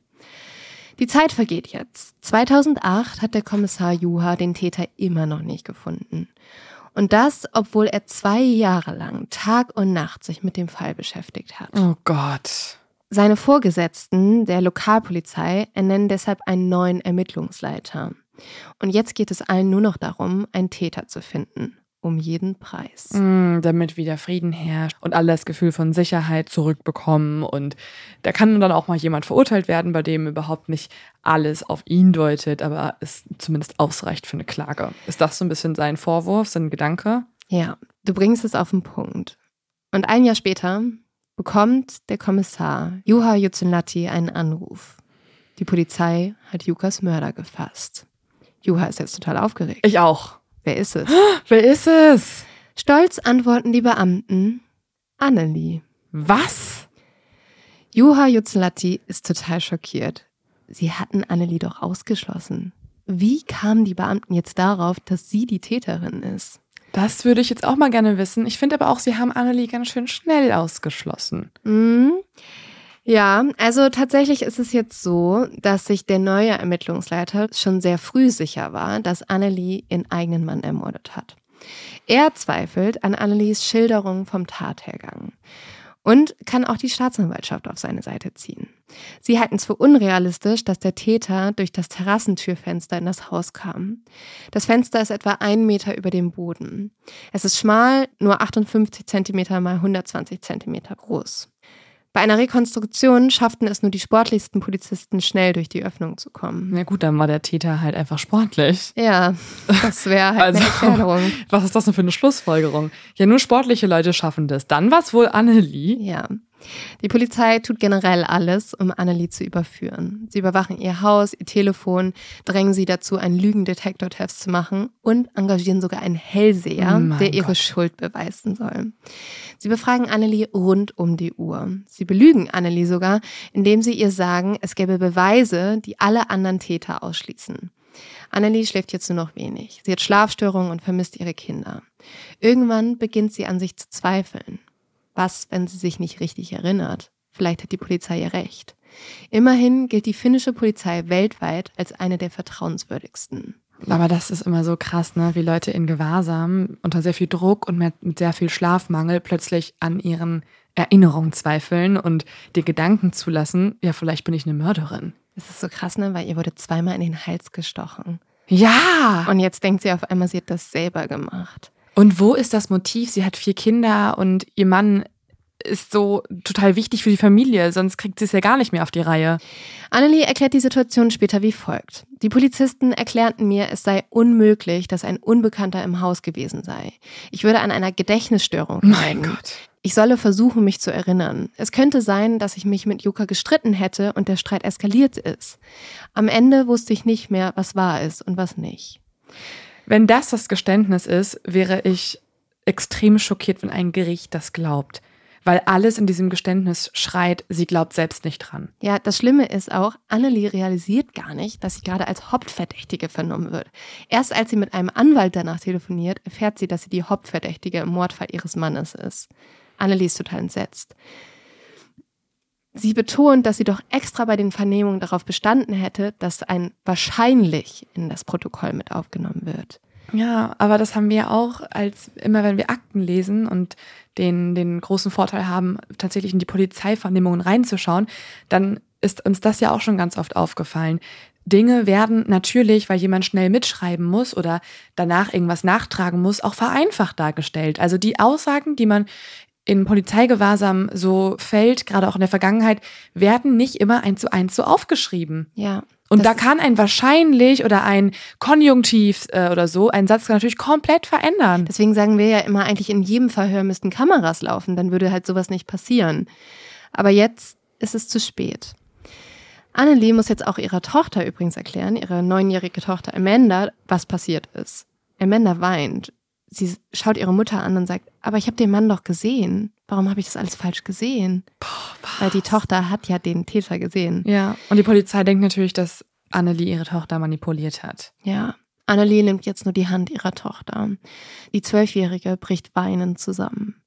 Die Zeit vergeht jetzt. 2008 hat der Kommissar Juha den Täter immer noch nicht gefunden. Und das, obwohl er zwei Jahre lang Tag und Nacht sich mit dem Fall beschäftigt hat. Oh Gott. Seine Vorgesetzten der Lokalpolizei ernennen deshalb einen neuen Ermittlungsleiter. Und jetzt geht es allen nur noch darum, einen Täter zu finden. Um jeden Preis. Mm, damit wieder Frieden herrscht und alle das Gefühl von Sicherheit zurückbekommen. Und da kann dann auch mal jemand verurteilt werden, bei dem überhaupt nicht alles auf ihn deutet, aber es zumindest ausreicht für eine Klage. Ist das so ein bisschen sein Vorwurf, sein Gedanke? Ja, du bringst es auf den Punkt. Und ein Jahr später bekommt der Kommissar Juha Jutsunlati einen Anruf. Die Polizei hat Jukas Mörder gefasst. Juha ist jetzt total aufgeregt. Ich auch. Wer ist es? Wer ist es? Stolz antworten die Beamten Annelie. Was? Juha Jutsunlati ist total schockiert. Sie hatten Annelie doch ausgeschlossen. Wie kamen die Beamten jetzt darauf, dass sie die Täterin ist? Das würde ich jetzt auch mal gerne wissen. Ich finde aber auch, sie haben Annelie ganz schön schnell ausgeschlossen. Mhm. Ja, also tatsächlich ist es jetzt so, dass sich der neue Ermittlungsleiter schon sehr früh sicher war, dass Annelie ihren eigenen Mann ermordet hat. Er zweifelt an Annelies Schilderung vom Tathergang und kann auch die Staatsanwaltschaft auf seine Seite ziehen. Sie halten es für unrealistisch, dass der Täter durch das Terrassentürfenster in das Haus kam. Das Fenster ist etwa einen Meter über dem Boden. Es ist schmal, nur 58 Zentimeter mal 120 Zentimeter groß. Bei einer Rekonstruktion schafften es nur die sportlichsten Polizisten schnell durch die Öffnung zu kommen. Na gut, dann war der Täter halt einfach sportlich. Ja, das wäre halt eine Also- Erklärung. Was ist das denn für eine Schlussfolgerung? Ja, nur sportliche Leute schaffen das. Dann war es wohl Annelie. Ja. Die Polizei tut generell alles, um Annelie zu überführen. Sie überwachen ihr Haus, ihr Telefon, drängen sie dazu, einen Lügendetektortest zu machen und engagieren sogar einen Hellseher, Oh der ihre Gott. Schuld beweisen soll. Sie befragen Annelie rund um die Uhr. Sie belügen Annelie sogar, indem sie ihr sagen, es gäbe Beweise, die alle anderen Täter ausschließen. Annelie schläft jetzt nur noch wenig. Sie hat Schlafstörungen und vermisst ihre Kinder. Irgendwann beginnt sie an sich zu zweifeln. Was, wenn sie sich nicht richtig erinnert? Vielleicht hat die Polizei ihr recht. Immerhin gilt die finnische Polizei weltweit als eine der vertrauenswürdigsten. Aber das ist immer so krass, ne? wie Leute in Gewahrsam unter sehr viel Druck und mit, sehr viel Schlafmangel plötzlich an ihren Erinnerungen zweifeln und die Gedanken zulassen, ja, vielleicht bin ich eine Mörderin. Das ist so krass, ne? Weil ihr wurde zweimal in den Hals gestochen. Ja! Und jetzt denkt sie auf einmal, sie hat das selber gemacht. Und wo ist das Motiv? Sie hat vier Kinder und ihr Mann ist so total wichtig für die Familie, sonst kriegt sie es ja gar nicht mehr auf die Reihe. Annelie erklärt die Situation später wie folgt. Die Polizisten erklärten mir, es sei unmöglich, dass ein Unbekannter im Haus gewesen sei. Ich würde an einer Gedächtnisstörung Mein leiden. Gott. Ich solle versuchen, mich zu erinnern. Es könnte sein, dass ich mich mit Juka gestritten hätte und der Streit eskaliert ist. Am Ende wusste ich nicht mehr, was wahr ist und was nicht. Wenn das das Geständnis ist, wäre ich extrem schockiert, wenn ein Gericht das glaubt. Weil alles in diesem Geständnis schreit, sie glaubt selbst nicht dran. Ja, das Schlimme ist auch, Annelie realisiert gar nicht, dass sie gerade als Hauptverdächtige vernommen wird. Erst als sie mit einem Anwalt danach telefoniert, erfährt sie, dass sie die Hauptverdächtige im Mordfall ihres Mannes ist. Annelie ist total entsetzt. Sie betont, dass sie doch extra bei den Vernehmungen darauf bestanden hätte, dass ein wahrscheinlich in das Protokoll mit aufgenommen wird. Ja, aber das haben wir auch, als immer wenn wir Akten lesen und den, den großen Vorteil haben, tatsächlich in die Polizeivernehmungen reinzuschauen, dann ist uns das ja auch schon ganz oft aufgefallen. Dinge werden natürlich, weil jemand schnell mitschreiben muss oder danach irgendwas nachtragen muss, auch vereinfacht dargestellt. Also die Aussagen, die man in Polizeigewahrsam so fällt, gerade auch in der Vergangenheit, werden nicht immer eins zu eins so aufgeschrieben. Ja. Und da kann ein wahrscheinlich oder ein Konjunktiv äh, oder so einen Satz natürlich komplett verändern. Deswegen sagen wir ja immer, eigentlich in jedem Verhör müssten Kameras laufen, dann würde halt sowas nicht passieren. Aber jetzt ist es zu spät. Annelie muss jetzt auch ihrer Tochter übrigens erklären, ihre neunjährige Tochter Amanda, was passiert ist. Amanda weint. Sie schaut ihre Mutter an und sagt, aber ich habe den Mann doch gesehen. Warum habe ich das alles falsch gesehen? Weil die Tochter hat ja den Täter gesehen. Ja, und die Polizei denkt natürlich, dass Annelie ihre Tochter manipuliert hat. Ja. Annelie nimmt jetzt nur die Hand ihrer Tochter. Die Zwölfjährige bricht weinend zusammen.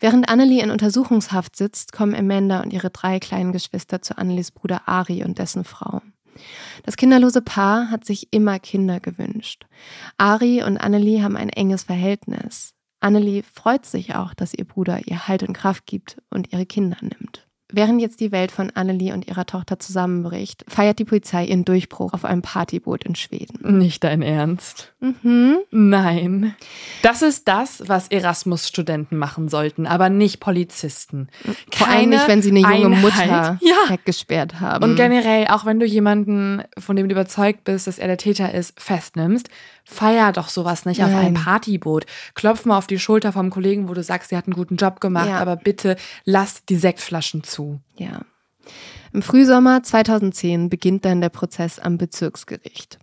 Während Annelie in Untersuchungshaft sitzt, kommen Amanda und ihre drei kleinen Geschwister zu Annelies Bruder Ari und dessen Frau. Das kinderlose Paar hat sich immer Kinder gewünscht. Ari und Annelie haben ein enges Verhältnis. Annelie freut sich auch, dass ihr Bruder ihr Halt und Kraft gibt und ihre Kinder nimmt. Während jetzt die Welt von Annelie und ihrer Tochter zusammenbricht, feiert die Polizei ihren Durchbruch auf einem Partyboot in Schweden. Nicht dein Ernst? Mhm. Nein. Das ist das, was Erasmus-Studenten machen sollten, aber nicht Polizisten. Vor allem nicht, wenn sie eine junge Einheit. Mutter Ja. weggesperrt haben. Und generell, auch wenn du jemanden, von dem du überzeugt bist, dass er der Täter ist, festnimmst, feier doch sowas nicht auf Nein. einem Partyboot. Klopf mal auf die Schulter vom Kollegen, wo du sagst, sie hat einen guten Job gemacht, Ja. aber bitte lass die Sektflaschen zu. Ja. Im Frühsommer 2010 beginnt dann der Prozess am Bezirksgericht.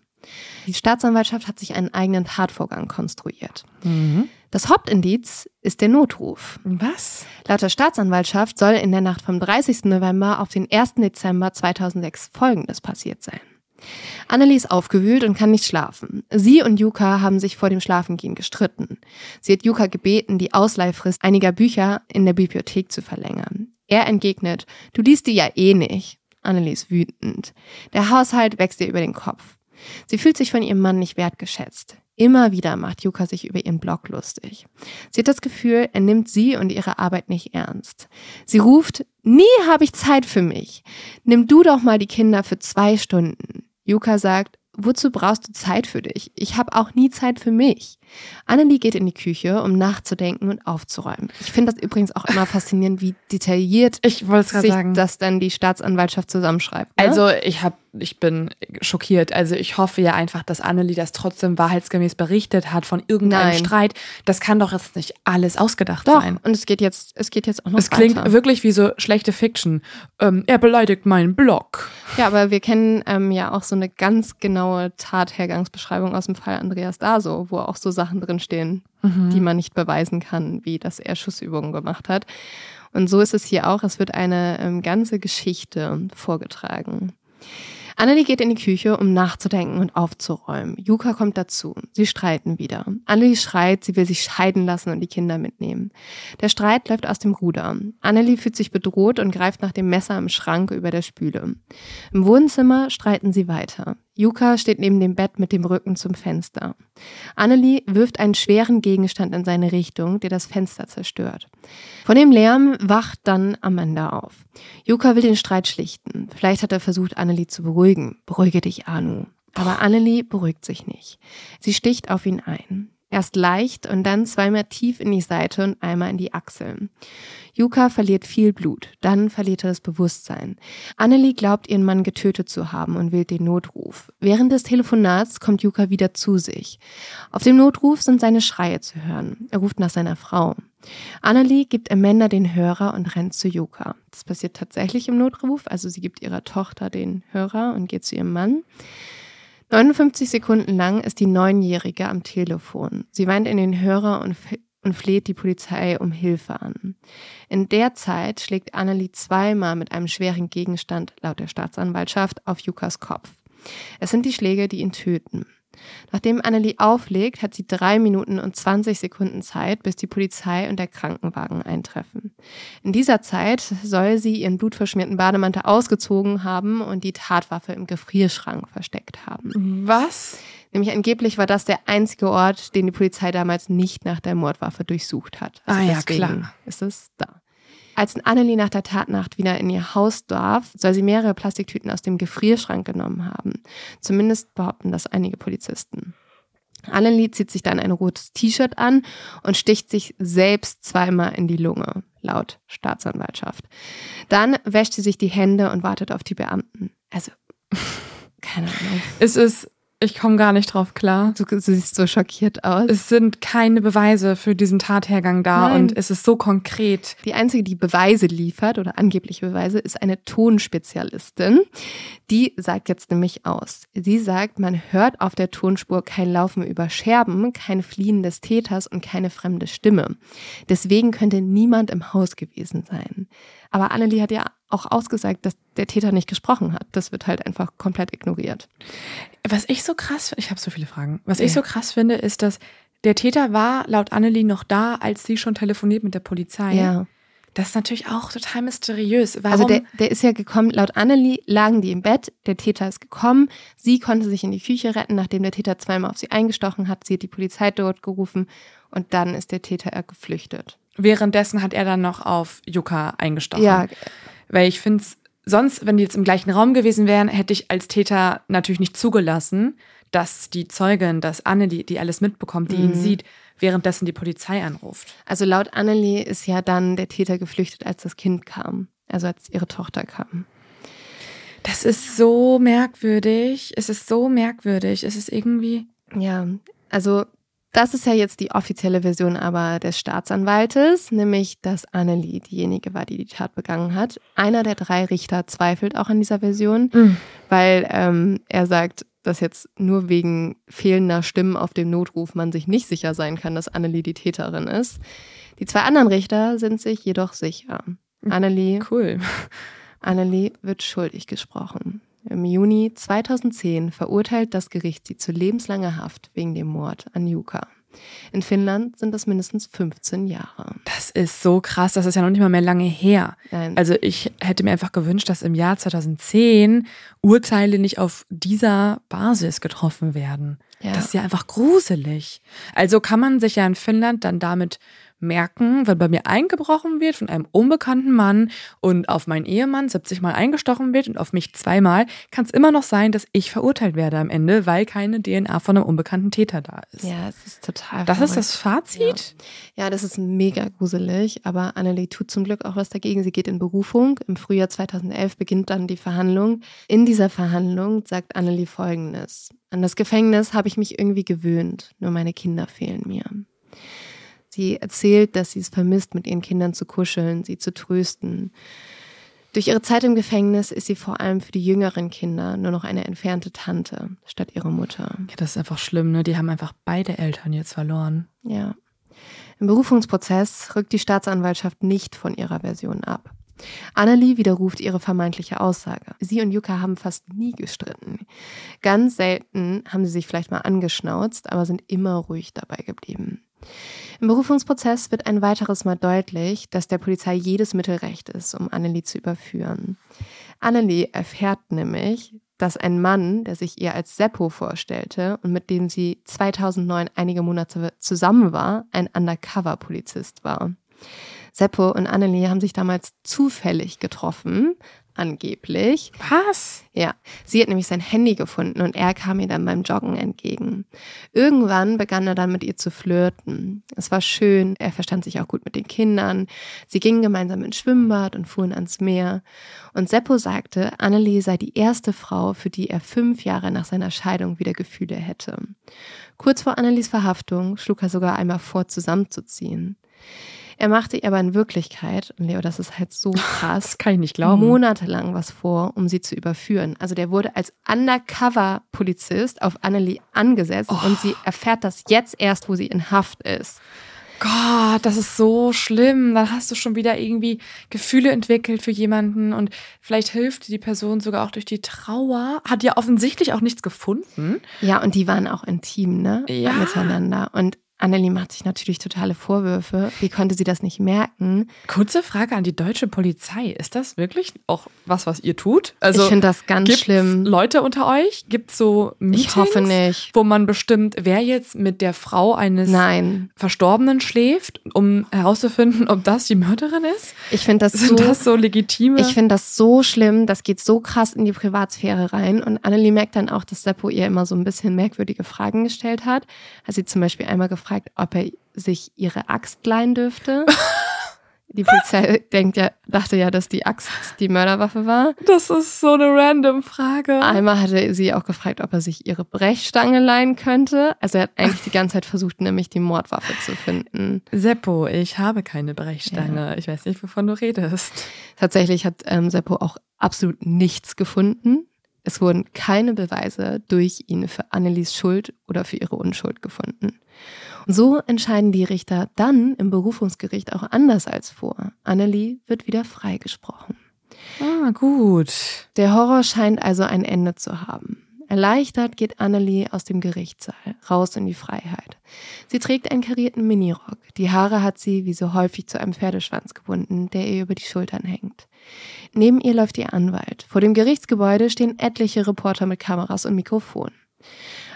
Die Staatsanwaltschaft hat sich einen eigenen Tatvorgang konstruiert. Das Hauptindiz ist der Notruf. Was? Laut der Staatsanwaltschaft soll in der Nacht vom 30. November auf den 1. Dezember 2006 Folgendes passiert sein. Annelie ist aufgewühlt und kann nicht schlafen. Sie und Yuka haben sich vor dem Schlafengehen gestritten. Sie hat Yuka gebeten, die Ausleihfrist einiger Bücher in der Bibliothek zu verlängern. Er entgegnet, du liest die ja eh nicht. Annelie ist wütend. Der Haushalt wächst ihr über den Kopf. Sie fühlt sich von ihrem Mann nicht wertgeschätzt. Immer wieder macht Yuka sich über ihren Blog lustig. Sie hat das Gefühl, er nimmt sie und ihre Arbeit nicht ernst. Sie ruft, nie habe ich Zeit für mich. Nimm du doch mal die Kinder für zwei Stunden. Yuka sagt, wozu brauchst du Zeit für dich? Ich habe auch nie Zeit für mich. Annelie geht in die Küche, um nachzudenken und aufzuräumen. Ich finde das übrigens auch immer faszinierend, wie detailliert Ich sich sagen. das dann die Staatsanwaltschaft zusammenschreibt. Ne? Also ich habe, ich bin schockiert. Also ich hoffe ja einfach, dass Annelie das trotzdem wahrheitsgemäß berichtet hat von irgendeinem Nein. Streit. Das kann doch jetzt nicht alles ausgedacht doch. sein. Und es geht jetzt, es geht jetzt auch noch Es klingt weiter. wirklich wie so schlechte Fiction. Ähm, er beleidigt meinen Blog. Ja, aber wir kennen ähm, ja auch so eine ganz genaue Tathergangsbeschreibung aus dem Fall Andreas Daso, wo auch so Sachen drinstehen, die man nicht beweisen kann, wie dass er Schussübungen gemacht hat. Und so ist es hier auch. Es wird eine ähm, ganze Geschichte vorgetragen. Annelie geht in die Küche, um nachzudenken und aufzuräumen. Juka kommt dazu. Sie streiten wieder. Annelie schreit, sie will sich scheiden lassen und die Kinder mitnehmen. Der Streit läuft aus dem Ruder. Annelie fühlt sich bedroht und greift nach dem Messer im Schrank über der Spüle. Im Wohnzimmer streiten sie weiter. Juka steht neben dem Bett mit dem Rücken zum Fenster. Annelie wirft einen schweren Gegenstand in seine Richtung, der das Fenster zerstört. Von dem Lärm wacht dann Amanda auf. Juka will den Streit schlichten. Vielleicht hat er versucht, Annelie zu beruhigen. Beruhige dich, Anu. Aber Annelie beruhigt sich nicht. Sie sticht auf ihn ein. Erst leicht und dann zweimal tief in die Seite und einmal in die Achseln. Yuka verliert viel Blut, dann verliert er das Bewusstsein. Annelie glaubt, ihren Mann getötet zu haben und wählt den Notruf. Während des Telefonats kommt Yuka wieder zu sich. Auf dem Notruf sind seine Schreie zu hören. Er ruft nach seiner Frau. Annelie gibt Amanda den Hörer und rennt zu Yuka. Das passiert tatsächlich im Notruf, also sie gibt ihrer Tochter den Hörer und geht zu ihrem Mann. 59 Sekunden lang ist die Neunjährige am Telefon. Sie weint in den Hörer und, und fleht die Polizei um Hilfe an. In der Zeit schlägt Annelie zweimal mit einem schweren Gegenstand, laut der Staatsanwaltschaft, auf Jukas Kopf. Es sind die Schläge, die ihn töten. Nachdem Annelie auflegt, hat sie drei Minuten und 20 Sekunden Zeit, bis die Polizei und der Krankenwagen eintreffen. In dieser Zeit soll sie ihren blutverschmierten Bademantel ausgezogen haben und die Tatwaffe im Gefrierschrank versteckt haben. Was? Nämlich angeblich war das der einzige Ort, den die Polizei damals nicht nach der Mordwaffe durchsucht hat. Also ah ja, klar. Ist es da. Als Annelie nach der Tatnacht wieder in ihr Haus darf, soll sie mehrere Plastiktüten aus dem Gefrierschrank genommen haben. Zumindest behaupten das einige Polizisten. Annelie zieht sich dann ein rotes T-Shirt an und sticht sich selbst zweimal in die Lunge, laut Staatsanwaltschaft. Dann wäscht sie sich die Hände und wartet auf die Beamten. Also, keine Ahnung. Es ist ich komme gar nicht drauf klar. Du, du, siehst so schockiert aus. Es sind keine Beweise für diesen Tathergang da Nein. und es ist so konkret. Die einzige, die Beweise liefert oder angebliche Beweise, ist eine Tonspezialistin. Die sagt jetzt nämlich aus. Sie sagt, man hört auf der Tonspur kein Laufen über Scherben, kein Fliehen des Täters und keine fremde Stimme. Deswegen könnte niemand im Haus gewesen sein. Aber Annelie hat ja auch ausgesagt, dass der Täter nicht gesprochen hat. Das wird halt einfach komplett ignoriert. Was ich so krass, ich habe so viele Fragen. Was ja. ich so krass finde, ist, dass der Täter war laut Annelie noch da, als sie schon telefoniert mit der Polizei. Ja. Das ist natürlich auch total mysteriös. Warum? Also der, der ist ja gekommen, laut Annelie lagen die im Bett, der Täter ist gekommen, sie konnte sich in die Küche retten, nachdem der Täter zweimal auf sie eingestochen hat, sie hat die Polizei dort gerufen und dann ist der Täter geflüchtet. Währenddessen hat er dann noch auf Yuka eingestochen. Ja. Weil ich finde es, sonst, wenn die jetzt im gleichen Raum gewesen wären, hätte ich als Täter natürlich nicht zugelassen, dass die Zeugin, dass Annelie, die alles mitbekommt, die mhm. ihn sieht, währenddessen die Polizei anruft. Also laut Annelie ist ja dann der Täter geflüchtet, als das Kind kam. Also als ihre Tochter kam. Das ist so merkwürdig. Es ist so merkwürdig. Es ist irgendwie. Ja, also das ist ja jetzt die offizielle Version aber des Staatsanwaltes, nämlich dass Annelie diejenige war, die die Tat begangen hat. Einer der drei Richter zweifelt auch an dieser Version, mhm. weil ähm, er sagt, dass jetzt nur wegen fehlender Stimmen auf dem Notruf man sich nicht sicher sein kann, dass Annelie die Täterin ist. Die zwei anderen Richter sind sich jedoch sicher. Hm, Annelie, cool. Annelie wird schuldig gesprochen. Im Juni 2010 verurteilt das Gericht sie zu lebenslanger Haft wegen dem Mord an Juka. In Finnland sind das mindestens 15 Jahre. Das ist so krass, das ist ja noch nicht mal mehr lange her. Nein. Also ich hätte mir einfach gewünscht, dass im Jahr 2010 Urteile nicht auf dieser Basis getroffen werden. Ja. Das ist ja einfach gruselig. Also kann man sich ja in Finnland dann damit merken, wenn bei mir eingebrochen wird von einem unbekannten Mann und auf meinen Ehemann 70 Mal eingestochen wird und auf mich zweimal, kann es immer noch sein, dass ich verurteilt werde am Ende, weil keine DNA von einem unbekannten Täter da ist. Ja, es ist total. Das verrückt. ist das Fazit? Ja. ja, das ist mega gruselig, aber Annelie tut zum Glück auch was dagegen. Sie geht in Berufung. Im Frühjahr 2011 beginnt dann die Verhandlung. In dieser Verhandlung sagt Annelie Folgendes. An das Gefängnis habe ich mich irgendwie gewöhnt, nur meine Kinder fehlen mir. Sie erzählt, dass sie es vermisst, mit ihren Kindern zu kuscheln, sie zu trösten. Durch ihre Zeit im Gefängnis ist sie vor allem für die jüngeren Kinder nur noch eine entfernte Tante statt ihrer Mutter. Ja, das ist einfach schlimm, ne? Die haben einfach beide Eltern jetzt verloren. Ja. Im Berufungsprozess rückt die Staatsanwaltschaft nicht von ihrer Version ab. Annelie widerruft ihre vermeintliche Aussage. Sie und Yuka haben fast nie gestritten. Ganz selten haben sie sich vielleicht mal angeschnauzt, aber sind immer ruhig dabei geblieben. Im Berufungsprozess wird ein weiteres Mal deutlich, dass der Polizei jedes Mittel recht ist, um Annelie zu überführen. Annelie erfährt nämlich, dass ein Mann, der sich ihr als Seppo vorstellte und mit dem sie 2009 einige Monate zusammen war, ein Undercover-Polizist war. Seppo und Annelie haben sich damals zufällig getroffen, angeblich. Was? Ja, sie hat nämlich sein Handy gefunden und er kam ihr dann beim Joggen entgegen. Irgendwann begann er dann mit ihr zu flirten. Es war schön, er verstand sich auch gut mit den Kindern. Sie gingen gemeinsam ins Schwimmbad und fuhren ans Meer. Und Seppo sagte, Annelie sei die erste Frau, für die er fünf Jahre nach seiner Scheidung wieder Gefühle hätte. Kurz vor Annelies Verhaftung schlug er sogar einmal vor, zusammenzuziehen. Er machte ihr aber in Wirklichkeit, und Leo, das ist halt so krass, Das kann ich nicht glauben. monatelang was vor, um sie zu überführen. Also der wurde als Undercover-Polizist auf Annelie angesetzt Oh. und sie erfährt das jetzt erst, wo sie in Haft ist. Gott, das ist so schlimm. Dann hast du schon wieder irgendwie Gefühle entwickelt für jemanden und vielleicht hilft die Person sogar auch durch die Trauer. Hat ja offensichtlich auch nichts gefunden. Ja, und die waren auch intim, ne? Ja. Miteinander. Und Annelie macht sich natürlich totale Vorwürfe. Wie konnte sie das nicht merken? Kurze Frage an die deutsche Polizei. Ist das wirklich auch was, was ihr tut? Also ich finde das ganz schlimm. Leute unter euch? Gibt es so Meetings, Ich hoffe nicht. wo man bestimmt, wer jetzt mit der Frau eines Nein. Verstorbenen schläft, um herauszufinden, ob das die Mörderin ist? Ich finde das so. Sind das so legitime? Ich finde das so schlimm, das geht so krass in die Privatsphäre rein. Und Annelie merkt dann auch, dass Seppo ihr immer so ein bisschen merkwürdige Fragen gestellt hat. Hat sie zum Beispiel einmal gefragt, ob er sich ihre Axt leihen dürfte. Die Polizei denkt ja, dachte ja, dass die Axt die Mörderwaffe war. das ist so eine random Frage. Einmal hatte sie auch gefragt, ob er sich ihre Brechstange leihen könnte. Also er hat eigentlich die ganze Zeit versucht, nämlich die Mordwaffe zu finden. Seppo, ich habe keine Brechstange. Ich weiß nicht, wovon du redest. Tatsächlich hat ähm, Seppo auch absolut nichts gefunden. Es wurden keine Beweise durch ihn für Annelies Schuld oder für ihre Unschuld gefunden. So entscheiden die Richter dann im Berufungsgericht auch anders als vor. Annelie wird wieder freigesprochen. Ah, gut. Der Horror scheint also ein Ende zu haben. Erleichtert geht Annelie aus dem Gerichtssaal, raus in die Freiheit. Sie trägt einen karierten Minirock. Die Haare hat sie, wie so häufig, zu einem Pferdeschwanz gebunden, der ihr über die Schultern hängt. Neben ihr läuft ihr Anwalt. Vor dem Gerichtsgebäude stehen etliche Reporter mit Kameras und Mikrofon.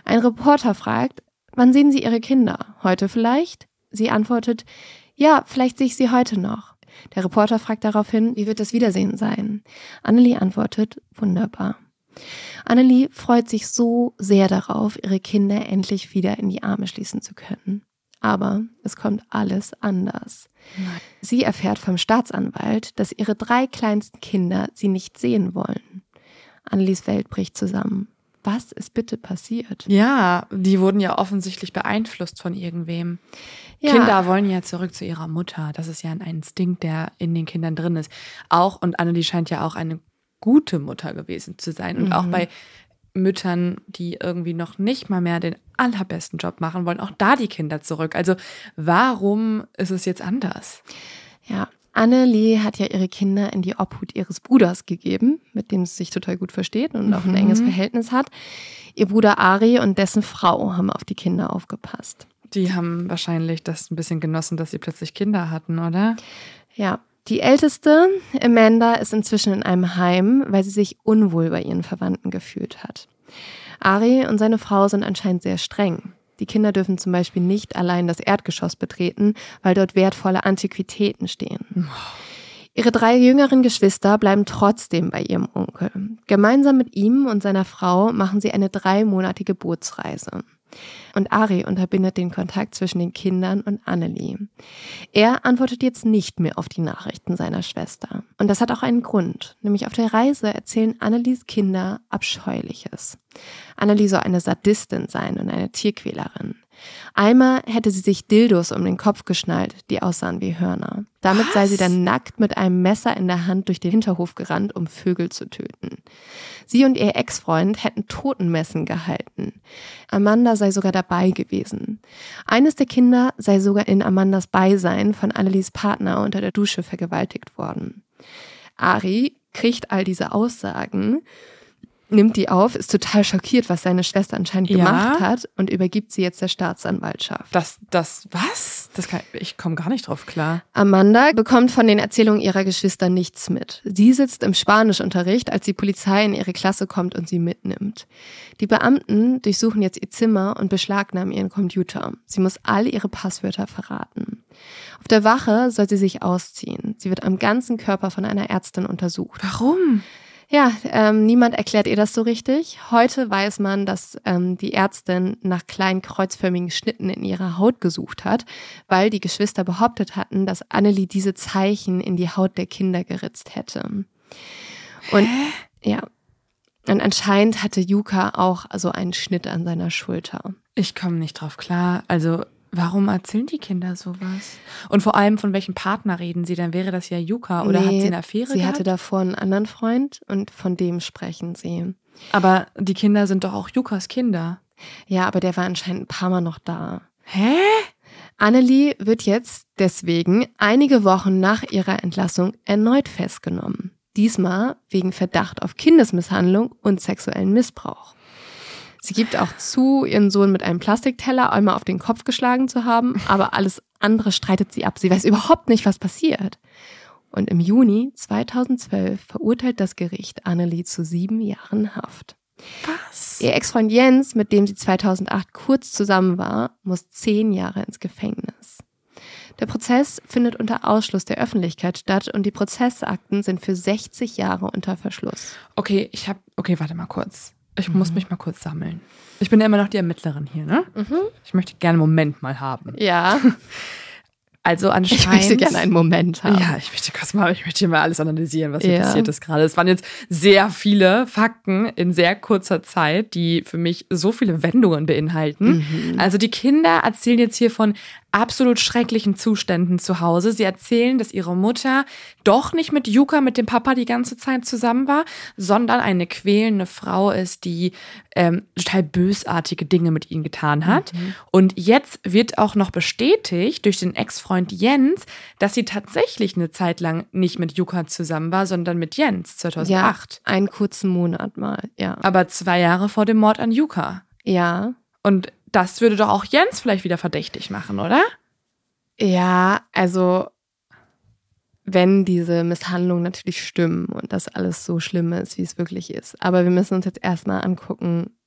Ein Reporter fragt, wann sehen Sie Ihre Kinder? Heute vielleicht? Sie antwortet, ja, vielleicht sehe ich sie heute noch. Der Reporter fragt daraufhin, wie wird das Wiedersehen sein? Annelie antwortet, wunderbar. Annelie freut sich so sehr darauf, ihre Kinder endlich wieder in die Arme schließen zu können. Aber es kommt alles anders. Sie erfährt vom Staatsanwalt, dass ihre drei kleinsten Kinder sie nicht sehen wollen. Annelies Welt bricht zusammen. Was ist bitte passiert? Ja, die wurden ja offensichtlich beeinflusst von irgendwem. Ja. Kinder wollen ja zurück zu ihrer Mutter. Das ist ja ein Instinkt, der in den Kindern drin ist. Auch, und Annelie scheint ja auch eine gute Mutter gewesen zu sein. Und auch Mhm. bei Müttern, die irgendwie noch nicht mal mehr den allerbesten Job machen wollen, auch da die Kinder zurück. Also warum ist es jetzt anders? Ja, Annelie hat ja ihre Kinder in die Obhut ihres Bruders gegeben, mit dem sie sich total gut versteht und auch ein Mhm. enges Verhältnis hat. Ihr Bruder Ari und dessen Frau haben auf die Kinder aufgepasst. Die haben wahrscheinlich das ein bisschen genossen, dass sie plötzlich Kinder hatten, oder? Ja, die älteste, Amanda, ist inzwischen in einem Heim, weil sie sich unwohl bei ihren Verwandten gefühlt hat. Ari und seine Frau sind anscheinend sehr streng. Die Kinder dürfen zum Beispiel nicht allein das Erdgeschoss betreten, weil dort wertvolle Antiquitäten stehen. Ihre drei jüngeren Geschwister bleiben trotzdem bei ihrem Onkel. Gemeinsam mit ihm und seiner Frau machen sie eine dreimonatige Bootsreise. Und Ari unterbindet den Kontakt zwischen den Kindern und Annelie. Er antwortet jetzt nicht mehr auf die Nachrichten seiner Schwester. Und das hat auch einen Grund. Nämlich auf der Reise erzählen Annelies Kinder Abscheuliches. Annelie soll eine Sadistin sein und eine Tierquälerin. Einmal hätte sie sich Dildos um den Kopf geschnallt, die aussahen wie Hörner. Damit sei sie dann nackt mit einem Messer in der Hand durch den Hinterhof gerannt, um Vögel zu töten. Sie und ihr Ex-Freund hätten Totenmessen gehalten. Amanda sei sogar dabei gewesen. Eines der Kinder sei sogar in Amandas Beisein von Annelies Partner unter der Dusche vergewaltigt worden. Ari kriegt all diese Aussagen nimmt die auf, ist total schockiert, was seine Schwester anscheinend Ja. gemacht hat und übergibt sie jetzt der Staatsanwaltschaft. Das, das, was? Das kann, ich komme gar nicht drauf klar. Amanda bekommt von den Erzählungen ihrer Geschwister nichts mit. Sie sitzt im Spanischunterricht, als die Polizei in ihre Klasse kommt und sie mitnimmt. Die Beamten durchsuchen jetzt ihr Zimmer und beschlagnahmen ihren Computer. Sie muss all ihre Passwörter verraten. Auf der Wache soll sie sich ausziehen. Sie wird am ganzen Körper von einer Ärztin untersucht. Warum? Ja, ähm, niemand erklärt ihr das so richtig. Heute weiß man, dass ähm, die Ärztin nach kleinen kreuzförmigen Schnitten in ihrer Haut gesucht hat, weil die Geschwister behauptet hatten, dass Annelie diese Zeichen in die Haut der Kinder geritzt hätte. Und ja, und anscheinend hatte Yuka auch so einen Schnitt an seiner Schulter. Ich komme nicht drauf klar. Also, warum erzählen die Kinder sowas? Und vor allem, von welchem Partner reden sie? Dann wäre das ja Yuka. Oder hat Nee, sie eine Affäre Sie gehabt? hatte davor einen anderen Freund und von dem sprechen sie. Aber die Kinder sind doch auch Yukas Kinder. Ja, aber der war anscheinend ein paar Mal noch da. Hä? Annelie wird jetzt deswegen einige Wochen nach ihrer Entlassung erneut festgenommen. Diesmal wegen Verdacht auf Kindesmisshandlung und sexuellen Missbrauch. Sie gibt auch zu, ihren Sohn mit einem Plastikteller einmal auf den Kopf geschlagen zu haben, aber alles andere streitet sie ab. Sie weiß überhaupt nicht, was passiert. Und im Juni 2012 verurteilt das Gericht Annelie zu sieben Jahren Haft. Was? Ihr Ex-Freund Jens, mit dem sie 2008 kurz zusammen war, muss zehn Jahre ins Gefängnis. Der Prozess findet unter Ausschluss der Öffentlichkeit statt und die Prozessakten sind für 60 Jahre unter Verschluss. Okay, ich habe. Okay, warte mal kurz. Ich muss mich mal kurz sammeln. Ich bin ja immer noch die Ermittlerin hier, ne? Ich möchte gerne einen Moment mal haben. Ja, Also ich anscheinend. möchte gerne einen Moment haben. Ja, ich möchte kurz mal, ich möchte hier mal alles analysieren, was hier Ja. passiert ist gerade. Es waren jetzt sehr viele Fakten in sehr kurzer Zeit, die für mich so viele Wendungen beinhalten. Also die Kinder erzählen jetzt hier von absolut schrecklichen Zuständen zu Hause. Sie erzählen, dass ihre Mutter doch nicht mit Yuka, mit dem Papa die ganze Zeit zusammen war, sondern eine quälende Frau ist, die ähm, total bösartige Dinge mit ihnen getan hat. Und jetzt wird auch noch bestätigt durch den Ex-Freund Jens, dass sie tatsächlich eine Zeit lang nicht mit Yuka zusammen war, sondern mit Jens 2008. Ja, einen kurzen Monat mal, ja. Aber zwei Jahre vor dem Mord an Yuka. Ja, Und das würde doch auch Jens vielleicht wieder verdächtig machen, oder? ja, also wenn diese Misshandlungen natürlich stimmen und das alles so schlimm ist, wie es wirklich ist. Aber wir müssen uns jetzt erstmal angucken,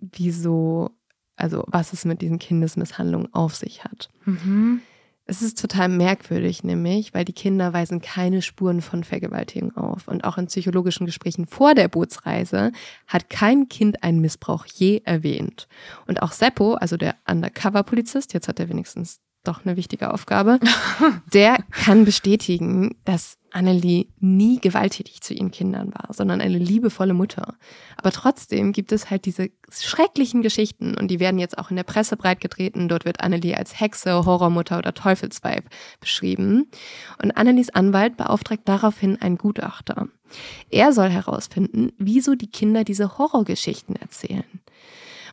wieso, also was es mit diesen Kindesmisshandlungen auf sich hat. Mhm. Es ist total merkwürdig, nämlich, weil die Kinder weisen keine Spuren von Vergewaltigung auf. Und auch in psychologischen Gesprächen vor der Bootsreise hat kein Kind einen Missbrauch je erwähnt. Und auch Seppo, also der Undercover-Polizist, jetzt hat er wenigstens doch eine wichtige Aufgabe, der kann bestätigen, dass Annelie nie gewalttätig zu ihren Kindern war, sondern eine liebevolle Mutter. Aber trotzdem gibt es halt diese schrecklichen Geschichten und die werden jetzt auch in der Presse breitgetreten. Dort wird Annelie als Hexe, Horrormutter oder Teufelsweib beschrieben. Und Annelies Anwalt beauftragt daraufhin einen Gutachter. Er soll herausfinden, wieso die Kinder diese Horrorgeschichten erzählen.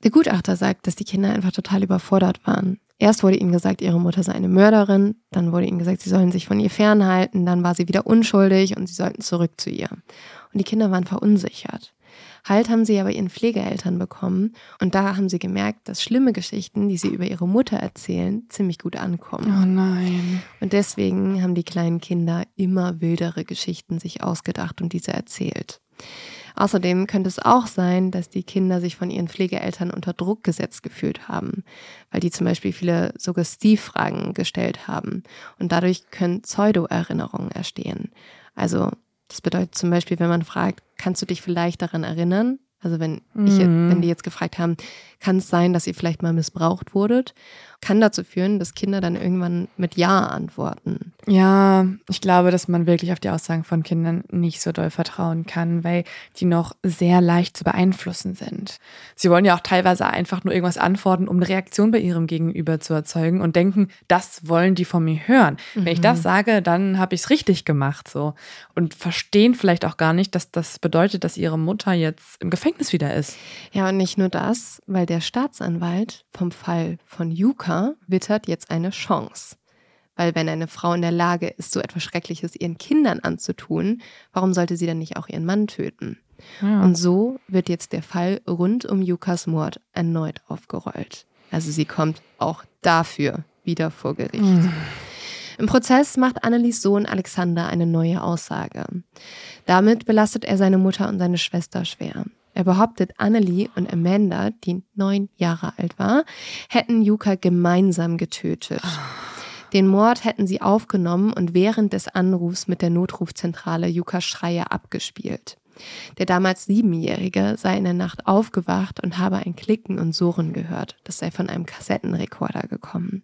Der Gutachter sagt, dass die Kinder einfach total überfordert waren. Erst wurde ihnen gesagt, ihre Mutter sei eine Mörderin, dann wurde ihnen gesagt, sie sollen sich von ihr fernhalten, dann war sie wieder unschuldig und sie sollten zurück zu ihr. Und die Kinder waren verunsichert. Halt haben sie aber ihren Pflegeeltern bekommen und da haben sie gemerkt, dass schlimme Geschichten, die sie über ihre Mutter erzählen, ziemlich gut ankommen. Oh nein. Und deswegen haben die kleinen Kinder immer wildere Geschichten sich ausgedacht und diese erzählt. Außerdem könnte es auch sein, dass die Kinder sich von ihren Pflegeeltern unter Druck gesetzt gefühlt haben, weil die zum Beispiel viele Suggestivfragen gestellt haben. Und dadurch können Pseudo-Erinnerungen entstehen. Also das bedeutet zum Beispiel, wenn man fragt, kannst du dich vielleicht daran erinnern? Also wenn, ich, Mhm. wenn die jetzt gefragt haben, kann es sein, dass ihr vielleicht mal missbraucht wurdet, kann dazu führen, dass Kinder dann irgendwann mit Ja antworten. Ja, ich glaube, dass man wirklich auf die Aussagen von Kindern nicht so doll vertrauen kann, weil die noch sehr leicht zu beeinflussen sind. Sie wollen ja auch teilweise einfach nur irgendwas antworten, um eine Reaktion bei ihrem Gegenüber zu erzeugen und denken, das wollen die von mir hören. Wenn ich das sage, dann habe ich es richtig gemacht so und verstehen vielleicht auch gar nicht, dass das bedeutet, dass ihre Mutter jetzt im Gefängnis wieder ist. Ja, und nicht nur das, weil der Staatsanwalt vom Fall von Yuka wittert jetzt eine Chance. Weil wenn eine Frau in der Lage ist, so etwas Schreckliches ihren Kindern anzutun, warum sollte sie dann nicht auch ihren Mann töten? Ja. Und so wird jetzt der Fall rund um Jukas Mord erneut aufgerollt. Also sie kommt auch dafür wieder vor Gericht. Im Prozess macht Annelies Sohn Alexander eine neue Aussage. Damit belastet er seine Mutter und seine Schwester schwer. Er behauptet, Annelie und Amanda, die neun Jahre alt war, hätten Yuka gemeinsam getötet. Den Mord hätten sie aufgenommen und während des Anrufs mit der Notrufzentrale Yukas Schreie abgespielt. Der damals Siebenjährige sei in der Nacht aufgewacht und habe ein Klicken und Surren gehört. Das sei von einem Kassettenrekorder gekommen.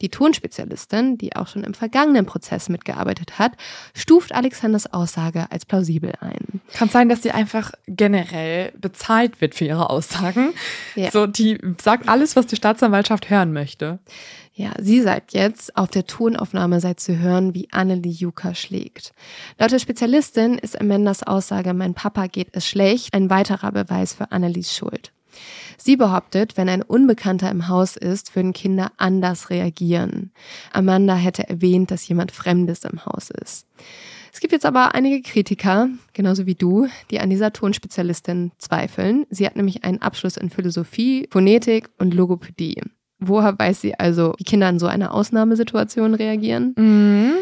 Die Tonspezialistin, die auch schon im vergangenen Prozess mitgearbeitet hat, stuft Alexanders Aussage als plausibel ein. Kann sein, dass sie einfach generell bezahlt wird für ihre Aussagen. Ja. So, die sagt alles, was die Staatsanwaltschaft hören möchte. Ja, sie sagt jetzt, auf der Tonaufnahme sei zu hören, wie Annelie Juka schlägt. Laut der Spezialistin ist Amandas Aussage, mein Papa geht es schlecht, ein weiterer Beweis für Annelies Schuld. Sie behauptet, wenn ein Unbekannter im Haus ist, würden Kinder anders reagieren. Amanda hätte erwähnt, dass jemand Fremdes im Haus ist. Es gibt jetzt aber einige Kritiker, genauso wie du, die an dieser Tonspezialistin zweifeln. Sie hat nämlich einen Abschluss in Philosophie, Phonetik und Logopädie. Woher weiß sie also, wie Kinder in so einer Ausnahmesituation reagieren? Mhm.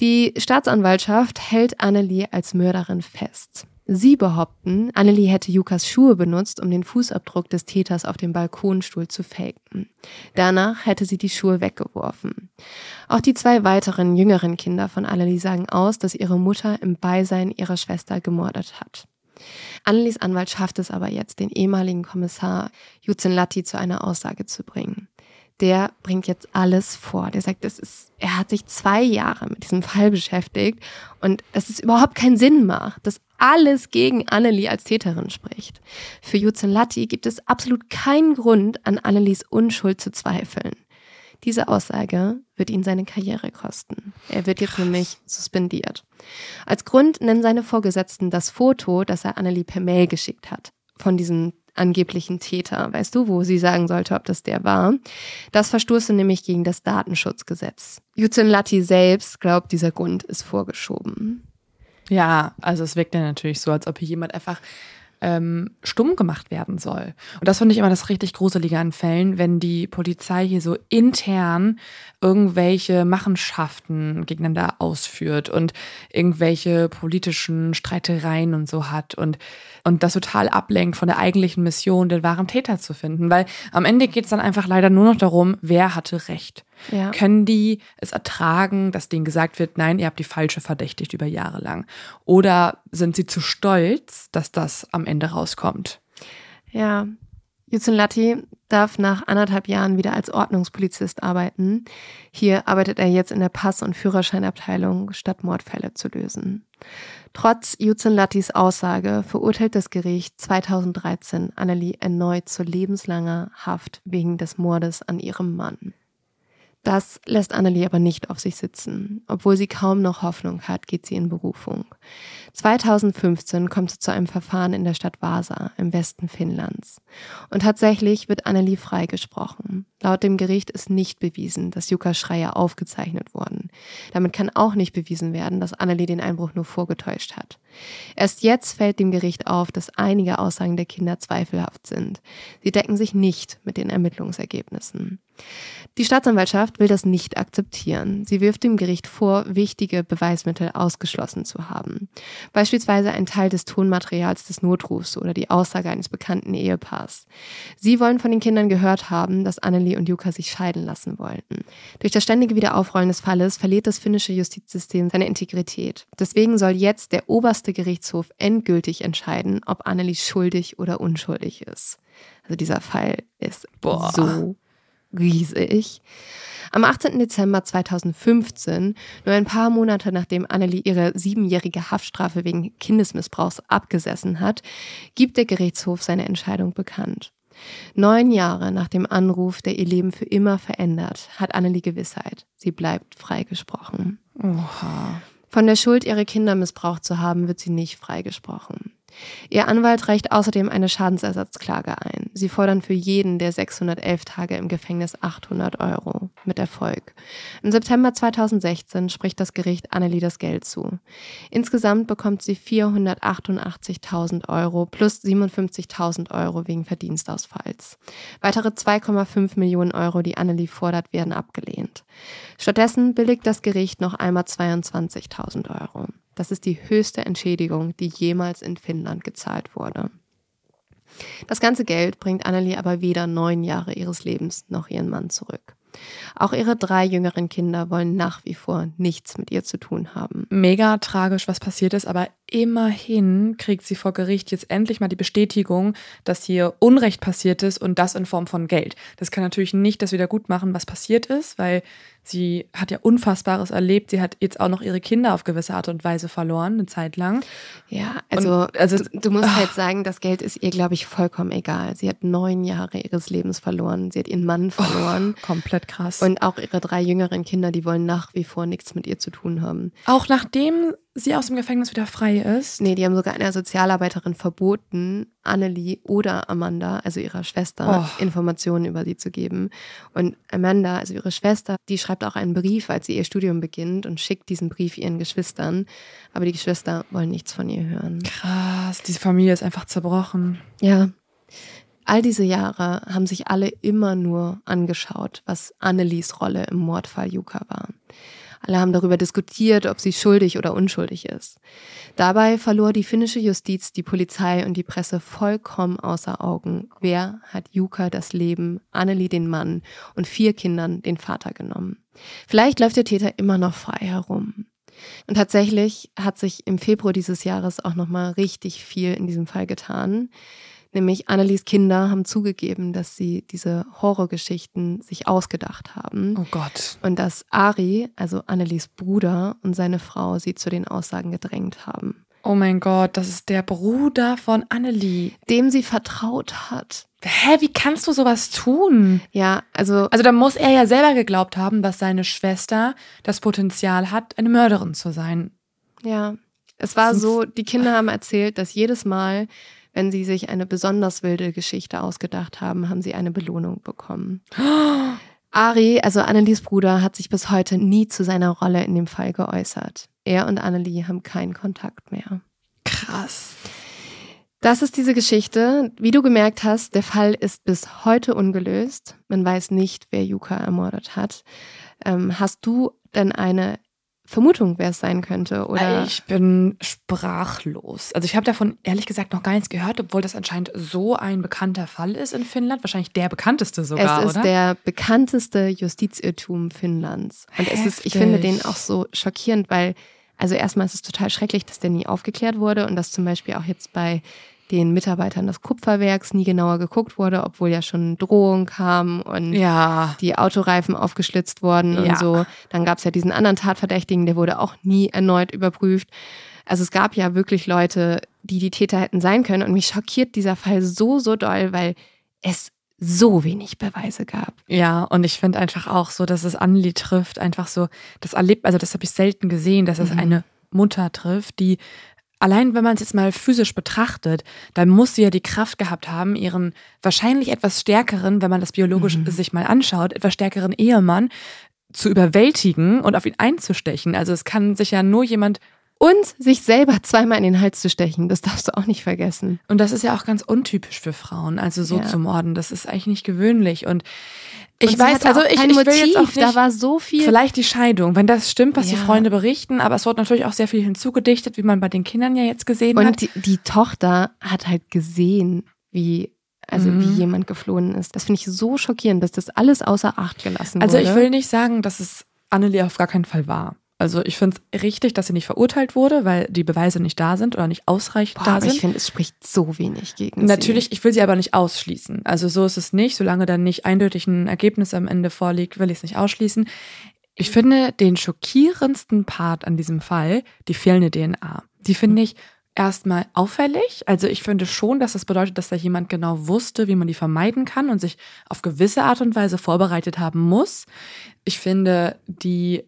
Die Staatsanwaltschaft hält Annelie als Mörderin fest. Sie behaupten, Annelie hätte Jukas Schuhe benutzt, um den Fußabdruck des Täters auf dem Balkonstuhl zu faken. Danach hätte sie die Schuhe weggeworfen. Auch die zwei weiteren jüngeren Kinder von Annelie sagen aus, dass ihre Mutter im Beisein ihrer Schwester gemordet hat. Annelies Anwalt schafft es aber jetzt, den ehemaligen Kommissar Juzin Latti zu einer Aussage zu bringen. Der bringt jetzt alles vor. Der sagt, das ist, er hat sich zwei Jahre mit diesem Fall beschäftigt und dass es überhaupt keinen Sinn macht, dass alles gegen Annelie als Täterin spricht. Für Juzin Latti gibt es absolut keinen Grund, an Annelies Unschuld zu zweifeln. Diese Aussage wird ihn seine Karriere kosten. Er wird jetzt nämlich suspendiert. Als Grund nennen seine Vorgesetzten das Foto, das er Annelie per Mail geschickt hat, von diesem angeblichen Täter. Weißt du, wo sie sagen sollte, ob das der war? Das verstoße nämlich gegen das Datenschutzgesetz. Juzin Latti selbst glaubt, dieser Grund ist vorgeschoben. Ja, also es wirkt ja natürlich so, als ob hier jemand einfach ähm, stumm gemacht werden soll. Und das finde ich immer das richtig Gruselige an Fällen, wenn die Polizei hier so intern irgendwelche Machenschaften gegeneinander ausführt und irgendwelche politischen Streitereien und so hat und, und das total ablenkt von der eigentlichen Mission, den wahren Täter zu finden. Weil am Ende geht es dann einfach leider nur noch darum, wer hatte Recht. Ja. Können die es ertragen, dass denen gesagt wird, nein, ihr habt die falsche verdächtigt über Jahre lang? Oder sind sie zu stolz, dass das am Ende rauskommt? Ja, Juzin Latti darf nach anderthalb Jahren wieder als Ordnungspolizist arbeiten. Hier arbeitet er jetzt in der Pass- und Führerscheinabteilung, statt Mordfälle zu lösen. Trotz Juzin Lattis Aussage verurteilt das Gericht 2013 Annelie erneut zu lebenslanger Haft wegen des Mordes an ihrem Mann. Das lässt Annelie aber nicht auf sich sitzen. Obwohl sie kaum noch Hoffnung hat, geht sie in Berufung. 2015 kommt sie zu einem Verfahren in der Stadt Vasa im Westen Finnlands. Und tatsächlich wird Annelie freigesprochen. Laut dem Gericht ist nicht bewiesen, dass Jukka Schreier aufgezeichnet wurden. Damit kann auch nicht bewiesen werden, dass Annelie den Einbruch nur vorgetäuscht hat. Erst jetzt fällt dem Gericht auf, dass einige Aussagen der Kinder zweifelhaft sind. Sie decken sich nicht mit den Ermittlungsergebnissen. Die Staatsanwaltschaft will das nicht akzeptieren. Sie wirft dem Gericht vor, wichtige Beweismittel ausgeschlossen zu haben. Beispielsweise ein Teil des Tonmaterials des Notrufs oder die Aussage eines bekannten Ehepaars. Sie wollen von den Kindern gehört haben, dass Annelie und Jukka sich scheiden lassen wollten. Durch das ständige Wiederaufrollen des Falles verliert das finnische Justizsystem seine Integrität. Deswegen soll jetzt der oberste Gerichtshof endgültig entscheiden, ob Annelie schuldig oder unschuldig ist. Also dieser Fall ist Boah. so riesig. Am 18. Dezember 2015, nur ein paar Monate nachdem Annelie ihre siebenjährige Haftstrafe wegen Kindesmissbrauchs abgesessen hat, gibt der Gerichtshof seine Entscheidung bekannt. Neun Jahre nach dem Anruf, der ihr Leben für immer verändert, hat Annelie Gewissheit. Sie bleibt freigesprochen. Oha. Von der Schuld, ihre Kinder missbraucht zu haben, wird sie nicht freigesprochen. Ihr Anwalt reicht außerdem eine Schadensersatzklage ein. Sie fordern für jeden der 611 Tage im Gefängnis 800 Euro. Mit Erfolg. Im September 2016 spricht das Gericht Annelie das Geld zu. Insgesamt bekommt sie 488.000 Euro plus 57.000 Euro wegen Verdienstausfalls. Weitere 2,5 Millionen Euro, die Annelie fordert, werden abgelehnt. Stattdessen billigt das Gericht noch einmal 22.000 Euro. Das ist die höchste Entschädigung, die jemals in Finnland gezahlt wurde. Das ganze Geld bringt Annelie aber weder neun Jahre ihres Lebens noch ihren Mann zurück. Auch ihre drei jüngeren Kinder wollen nach wie vor nichts mit ihr zu tun haben. Mega tragisch, was passiert ist, aber immerhin kriegt sie vor Gericht jetzt endlich mal die Bestätigung, dass hier Unrecht passiert ist und das in Form von Geld. Das kann natürlich nicht das wieder gut machen, was passiert ist, weil sie hat ja Unfassbares erlebt. Sie hat jetzt auch noch ihre Kinder auf gewisse Art und Weise verloren, eine Zeit lang. Ja, also, und, also du, du musst ach. halt sagen, das Geld ist ihr, glaube ich, vollkommen egal. Sie hat neun Jahre ihres Lebens verloren. Sie hat ihren Mann verloren. Oh, komplett krass. Und auch ihre drei jüngeren Kinder, die wollen nach wie vor nichts mit ihr zu tun haben. Auch nachdem sie aus dem Gefängnis wieder frei ist? Nee, die haben sogar einer Sozialarbeiterin verboten, Annelie oder Amanda, also ihrer Schwester, oh. Informationen über sie zu geben. Und Amanda, also ihre Schwester, die schreibt auch einen Brief, als sie ihr Studium beginnt und schickt diesen Brief ihren Geschwistern. Aber die Geschwister wollen nichts von ihr hören. Krass, diese Familie ist einfach zerbrochen. Ja. All diese Jahre haben sich alle immer nur angeschaut, was Annelies Rolle im Mordfall Juka war. Alle haben darüber diskutiert, ob sie schuldig oder unschuldig ist. Dabei verlor die finnische Justiz, die Polizei und die Presse vollkommen außer Augen. Wer hat Juka das Leben, Annelie den Mann und vier Kindern den Vater genommen? Vielleicht läuft der Täter immer noch frei herum. Und tatsächlich hat sich im Februar dieses Jahres auch noch mal richtig viel in diesem Fall getan. Nämlich Annelies Kinder haben zugegeben, dass sie diese Horrorgeschichten sich ausgedacht haben. Oh Gott. Und dass Ari, also Annelies Bruder und seine Frau sie zu den Aussagen gedrängt haben. Oh mein Gott, das ist der Bruder von Annelie. Dem sie vertraut hat. Hä, wie kannst du sowas tun? Ja, also. Also da muss er ja selber geglaubt haben, dass seine Schwester das Potenzial hat, eine Mörderin zu sein. Ja. Es war so, die Kinder haben erzählt, dass jedes Mal, wenn sie sich eine besonders wilde Geschichte ausgedacht haben, haben sie eine Belohnung bekommen. Ari, also Annelies Bruder, hat sich bis heute nie zu seiner Rolle in dem Fall geäußert. Er und Annelie haben keinen Kontakt mehr. Krass. Das ist diese Geschichte. Wie du gemerkt hast, der Fall ist bis heute ungelöst. Man weiß nicht, wer Yuka ermordet hat. Ähm, hast du denn eine Vermutung, wer es sein könnte, oder? Ich bin sprachlos. Also ich habe davon ehrlich gesagt noch gar nichts gehört, obwohl das anscheinend so ein bekannter Fall ist in Finnland. Wahrscheinlich der bekannteste sogar, Es ist oder? der bekannteste Justizirrtum Finnlands. Und es ist, ich finde den auch so schockierend, weil, also erstmal ist es total schrecklich, dass der nie aufgeklärt wurde und dass zum Beispiel auch jetzt bei den Mitarbeitern des Kupferwerks nie genauer geguckt wurde, obwohl ja schon Drohungen kamen und ja. die Autoreifen aufgeschlitzt wurden Ja. und so. Dann gab es ja diesen anderen Tatverdächtigen, der wurde auch nie erneut überprüft. Also es gab ja wirklich Leute, die die Täter hätten sein können. Und mich schockiert dieser Fall so, so doll, weil es so wenig Beweise gab. Ja, und ich finde einfach auch so, dass es Annelie trifft, einfach so, das erlebt, also das habe ich selten gesehen, dass es Mhm. eine Mutter trifft, die allein wenn man es jetzt mal physisch betrachtet, dann muss sie ja die Kraft gehabt haben, ihren wahrscheinlich etwas stärkeren, wenn man das biologisch Mhm. sich mal anschaut, etwas stärkeren Ehemann zu überwältigen und auf ihn einzustechen. Also es kann sich ja nur jemand Und sich selber zweimal in den Hals zu stechen, das darfst du auch nicht vergessen. Und das ist ja auch ganz untypisch für Frauen, also so Ja. zu morden. Das ist eigentlich nicht gewöhnlich. Und Und sie weiß, also ich, ich will jetzt auch nicht, da war so viel. vielleicht die Scheidung, wenn das stimmt, was die Ja. Freunde berichten, aber es wird natürlich auch sehr viel hinzugedichtet, wie man bei den Kindern ja jetzt gesehen hat. Und die, die Tochter hat halt gesehen, wie, also Mhm. wie jemand geflohen ist. Das finde ich so schockierend, dass das alles außer Acht gelassen Also wurde. ich will nicht sagen, dass es Annelie auf gar keinen Fall war. Also ich finde es richtig, dass sie nicht verurteilt wurde, weil die Beweise nicht da sind oder nicht ausreichend Boah, da aber sind. ich finde, es spricht so wenig gegen Natürlich, ich will sie aber nicht ausschließen. Also so ist es nicht. Solange dann nicht eindeutig ein Ergebnis am Ende vorliegt, will ich es nicht ausschließen. Ich finde den schockierendsten Part an diesem Fall die fehlende DNA. Die finde ich erstmal auffällig. Also ich finde schon, dass das bedeutet, dass da jemand genau wusste, wie man die vermeiden kann und sich auf gewisse Art und Weise vorbereitet haben muss. Ich finde die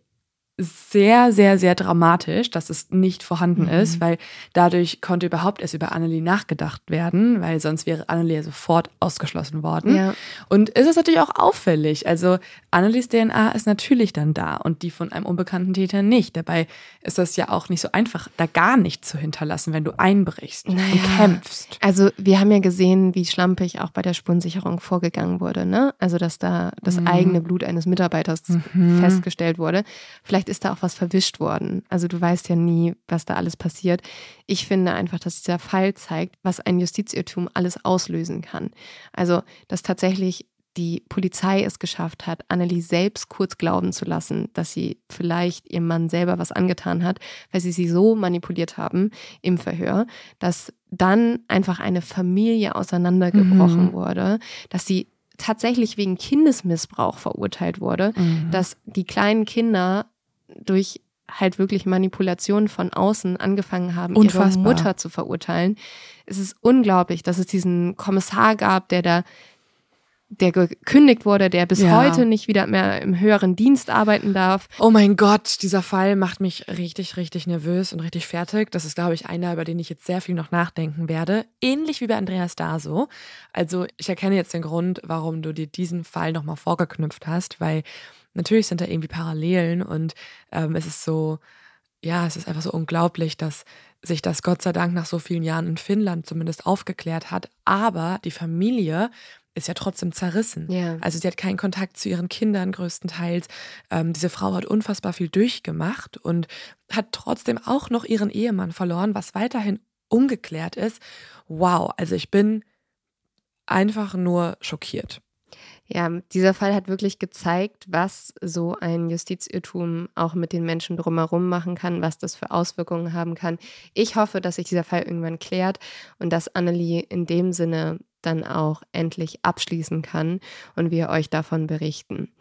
sehr, sehr, sehr dramatisch, dass es nicht vorhanden mhm. ist, weil dadurch konnte überhaupt erst über Annelie nachgedacht werden, weil sonst wäre Annelie ja sofort ausgeschlossen worden. Ja. Und es ist natürlich auch auffällig. Also Annelies DNA ist natürlich dann da und die von einem unbekannten Täter nicht. Dabei ist das ja auch nicht so einfach, da gar nichts zu hinterlassen, wenn du einbrichst naja. und kämpfst. Also wir haben ja gesehen, wie schlampig auch bei der Spurensicherung vorgegangen wurde, ne? Also dass da das mhm. eigene Blut eines Mitarbeiters mhm. festgestellt wurde. Vielleicht vielleicht ist da auch was verwischt worden. Also du weißt ja nie, was da alles passiert. Ich finde einfach, dass dieser Fall zeigt, was ein Justizirrtum alles auslösen kann. Also, dass tatsächlich die Polizei es geschafft hat, Annelie selbst kurz glauben zu lassen, dass sie vielleicht ihrem Mann selber was angetan hat, weil sie sie so manipuliert haben im Verhör, dass dann einfach eine Familie auseinandergebrochen mhm. wurde, dass sie tatsächlich wegen Kindesmissbrauch verurteilt wurde, mhm. dass die kleinen Kinder durch halt wirklich Manipulationen von außen angefangen haben, Unfassbar. ihre Mutter zu verurteilen. Es ist unglaublich, dass es diesen Kommissar gab, der da der gekündigt wurde, der bis ja. heute nicht wieder mehr im höheren Dienst arbeiten darf. Oh mein Gott, dieser Fall macht mich richtig, richtig nervös und richtig fertig. Das ist, glaube ich, einer, über den ich jetzt sehr viel noch nachdenken werde. Ähnlich wie bei Andreas Daso. Also ich erkenne jetzt den Grund, warum du dir diesen Fall nochmal vorgeknüpft hast, weil natürlich sind da irgendwie Parallelen und ähm, es ist so, ja, es ist einfach so unglaublich, dass sich das Gott sei Dank nach so vielen Jahren in Finnland zumindest aufgeklärt hat. Aber die Familie ist ja trotzdem zerrissen. Yeah. Also sie hat keinen Kontakt zu ihren Kindern größtenteils. Ähm, diese Frau hat unfassbar viel durchgemacht und hat trotzdem auch noch ihren Ehemann verloren, was weiterhin ungeklärt ist. Wow, also ich bin einfach nur schockiert. Ja, dieser Fall hat wirklich gezeigt, was so ein Justizirrtum auch mit den Menschen drumherum machen kann, was das für Auswirkungen haben kann. Ich hoffe, dass sich dieser Fall irgendwann klärt und dass Annelie in dem Sinne dann auch endlich abschließen kann und wir euch davon berichten.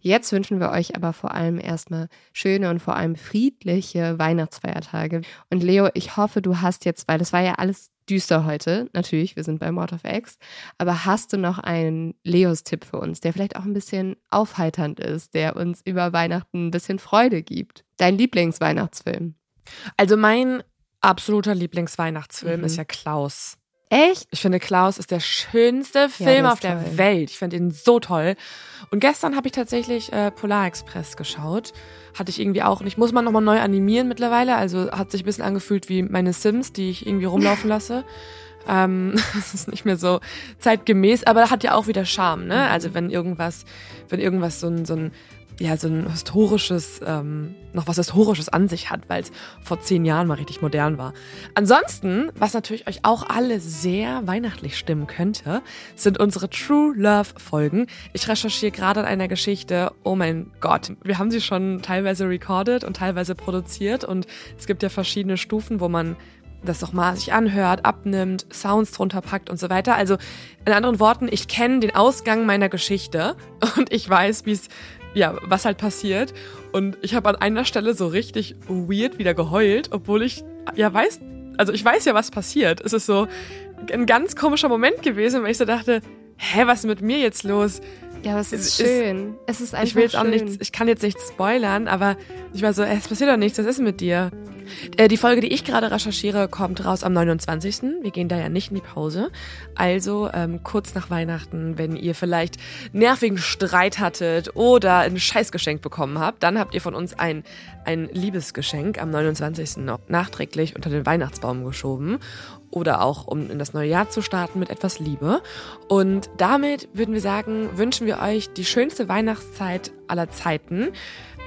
Jetzt wünschen wir euch aber vor allem erstmal schöne und vor allem friedliche Weihnachtsfeiertage. Und Leo, ich hoffe, du hast jetzt, weil das war ja alles düster heute, natürlich, wir sind bei Mord of X, aber hast du noch einen Leos-Tipp für uns, der vielleicht auch ein bisschen aufheiternd ist, der uns über Weihnachten ein bisschen Freude gibt? Dein Lieblingsweihnachtsfilm? Also mein absoluter Lieblingsweihnachtsfilm mhm. ist ja Klaus. Echt? Ich finde, Klaus ist der schönste Film ja, auf der toll. Welt. Ich finde ihn so toll. Und gestern habe ich tatsächlich äh, Polar Express geschaut. Hatte ich irgendwie auch nicht. Muss man nochmal neu animieren mittlerweile. Also hat sich ein bisschen angefühlt wie meine Sims, die ich irgendwie rumlaufen lasse. Ähm, das ist nicht mehr so zeitgemäß, aber hat ja auch wieder Charme, ne? Also wenn irgendwas, wenn irgendwas so ein, so ein ja, so ein historisches, ähm, noch was Historisches an sich hat, weil es vor zehn Jahren mal richtig modern war. Ansonsten, was natürlich euch auch alle sehr weihnachtlich stimmen könnte, sind unsere True Love Folgen. Ich recherchiere gerade an einer Geschichte, oh mein Gott, wir haben sie schon teilweise recorded und teilweise produziert und es gibt ja verschiedene Stufen, wo man das doch mal sich anhört, abnimmt, Sounds drunter packt und so weiter. Also in anderen Worten, ich kenne den Ausgang meiner Geschichte und ich weiß, wie es ja, was halt passiert. Und ich habe an einer Stelle so richtig weird wieder geheult, obwohl ich ja weiß, also ich weiß ja, was passiert. Es ist so ein ganz komischer Moment gewesen, weil ich so dachte, hä, was ist mit mir jetzt los? Ja, aber es ist, es schön. es ist einfach Ich will jetzt schön. auch nichts, ich kann jetzt nichts spoilern, aber ich war so, es passiert doch nichts, was ist mit dir? Äh, die Folge, die ich gerade recherchiere, kommt raus am 29. Wir gehen da ja nicht in die Pause. Also ähm, kurz nach Weihnachten, wenn ihr vielleicht nervigen Streit hattet oder ein Scheißgeschenk bekommen habt, dann habt ihr von uns ein, ein Liebesgeschenk am 29. noch nachträglich unter den Weihnachtsbaum geschoben oder auch um in das neue Jahr zu starten mit etwas Liebe. Und damit würden wir sagen, wünschen wir euch die schönste Weihnachtszeit aller Zeiten.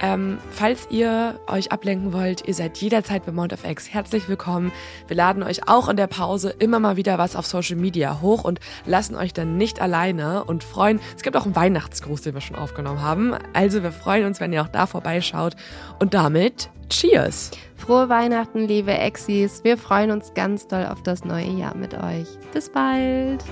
Ähm, falls ihr euch ablenken wollt, ihr seid jederzeit bei Mount of X herzlich willkommen. Wir laden euch auch in der Pause immer mal wieder was auf Social Media hoch und lassen euch dann nicht alleine und freuen. Es gibt auch einen Weihnachtsgruß, den wir schon aufgenommen haben. Also wir freuen uns, wenn ihr auch da vorbeischaut. Und damit Cheers! Frohe Weihnachten, liebe Exis. Wir freuen uns ganz doll auf das neue Jahr mit euch. Bis bald!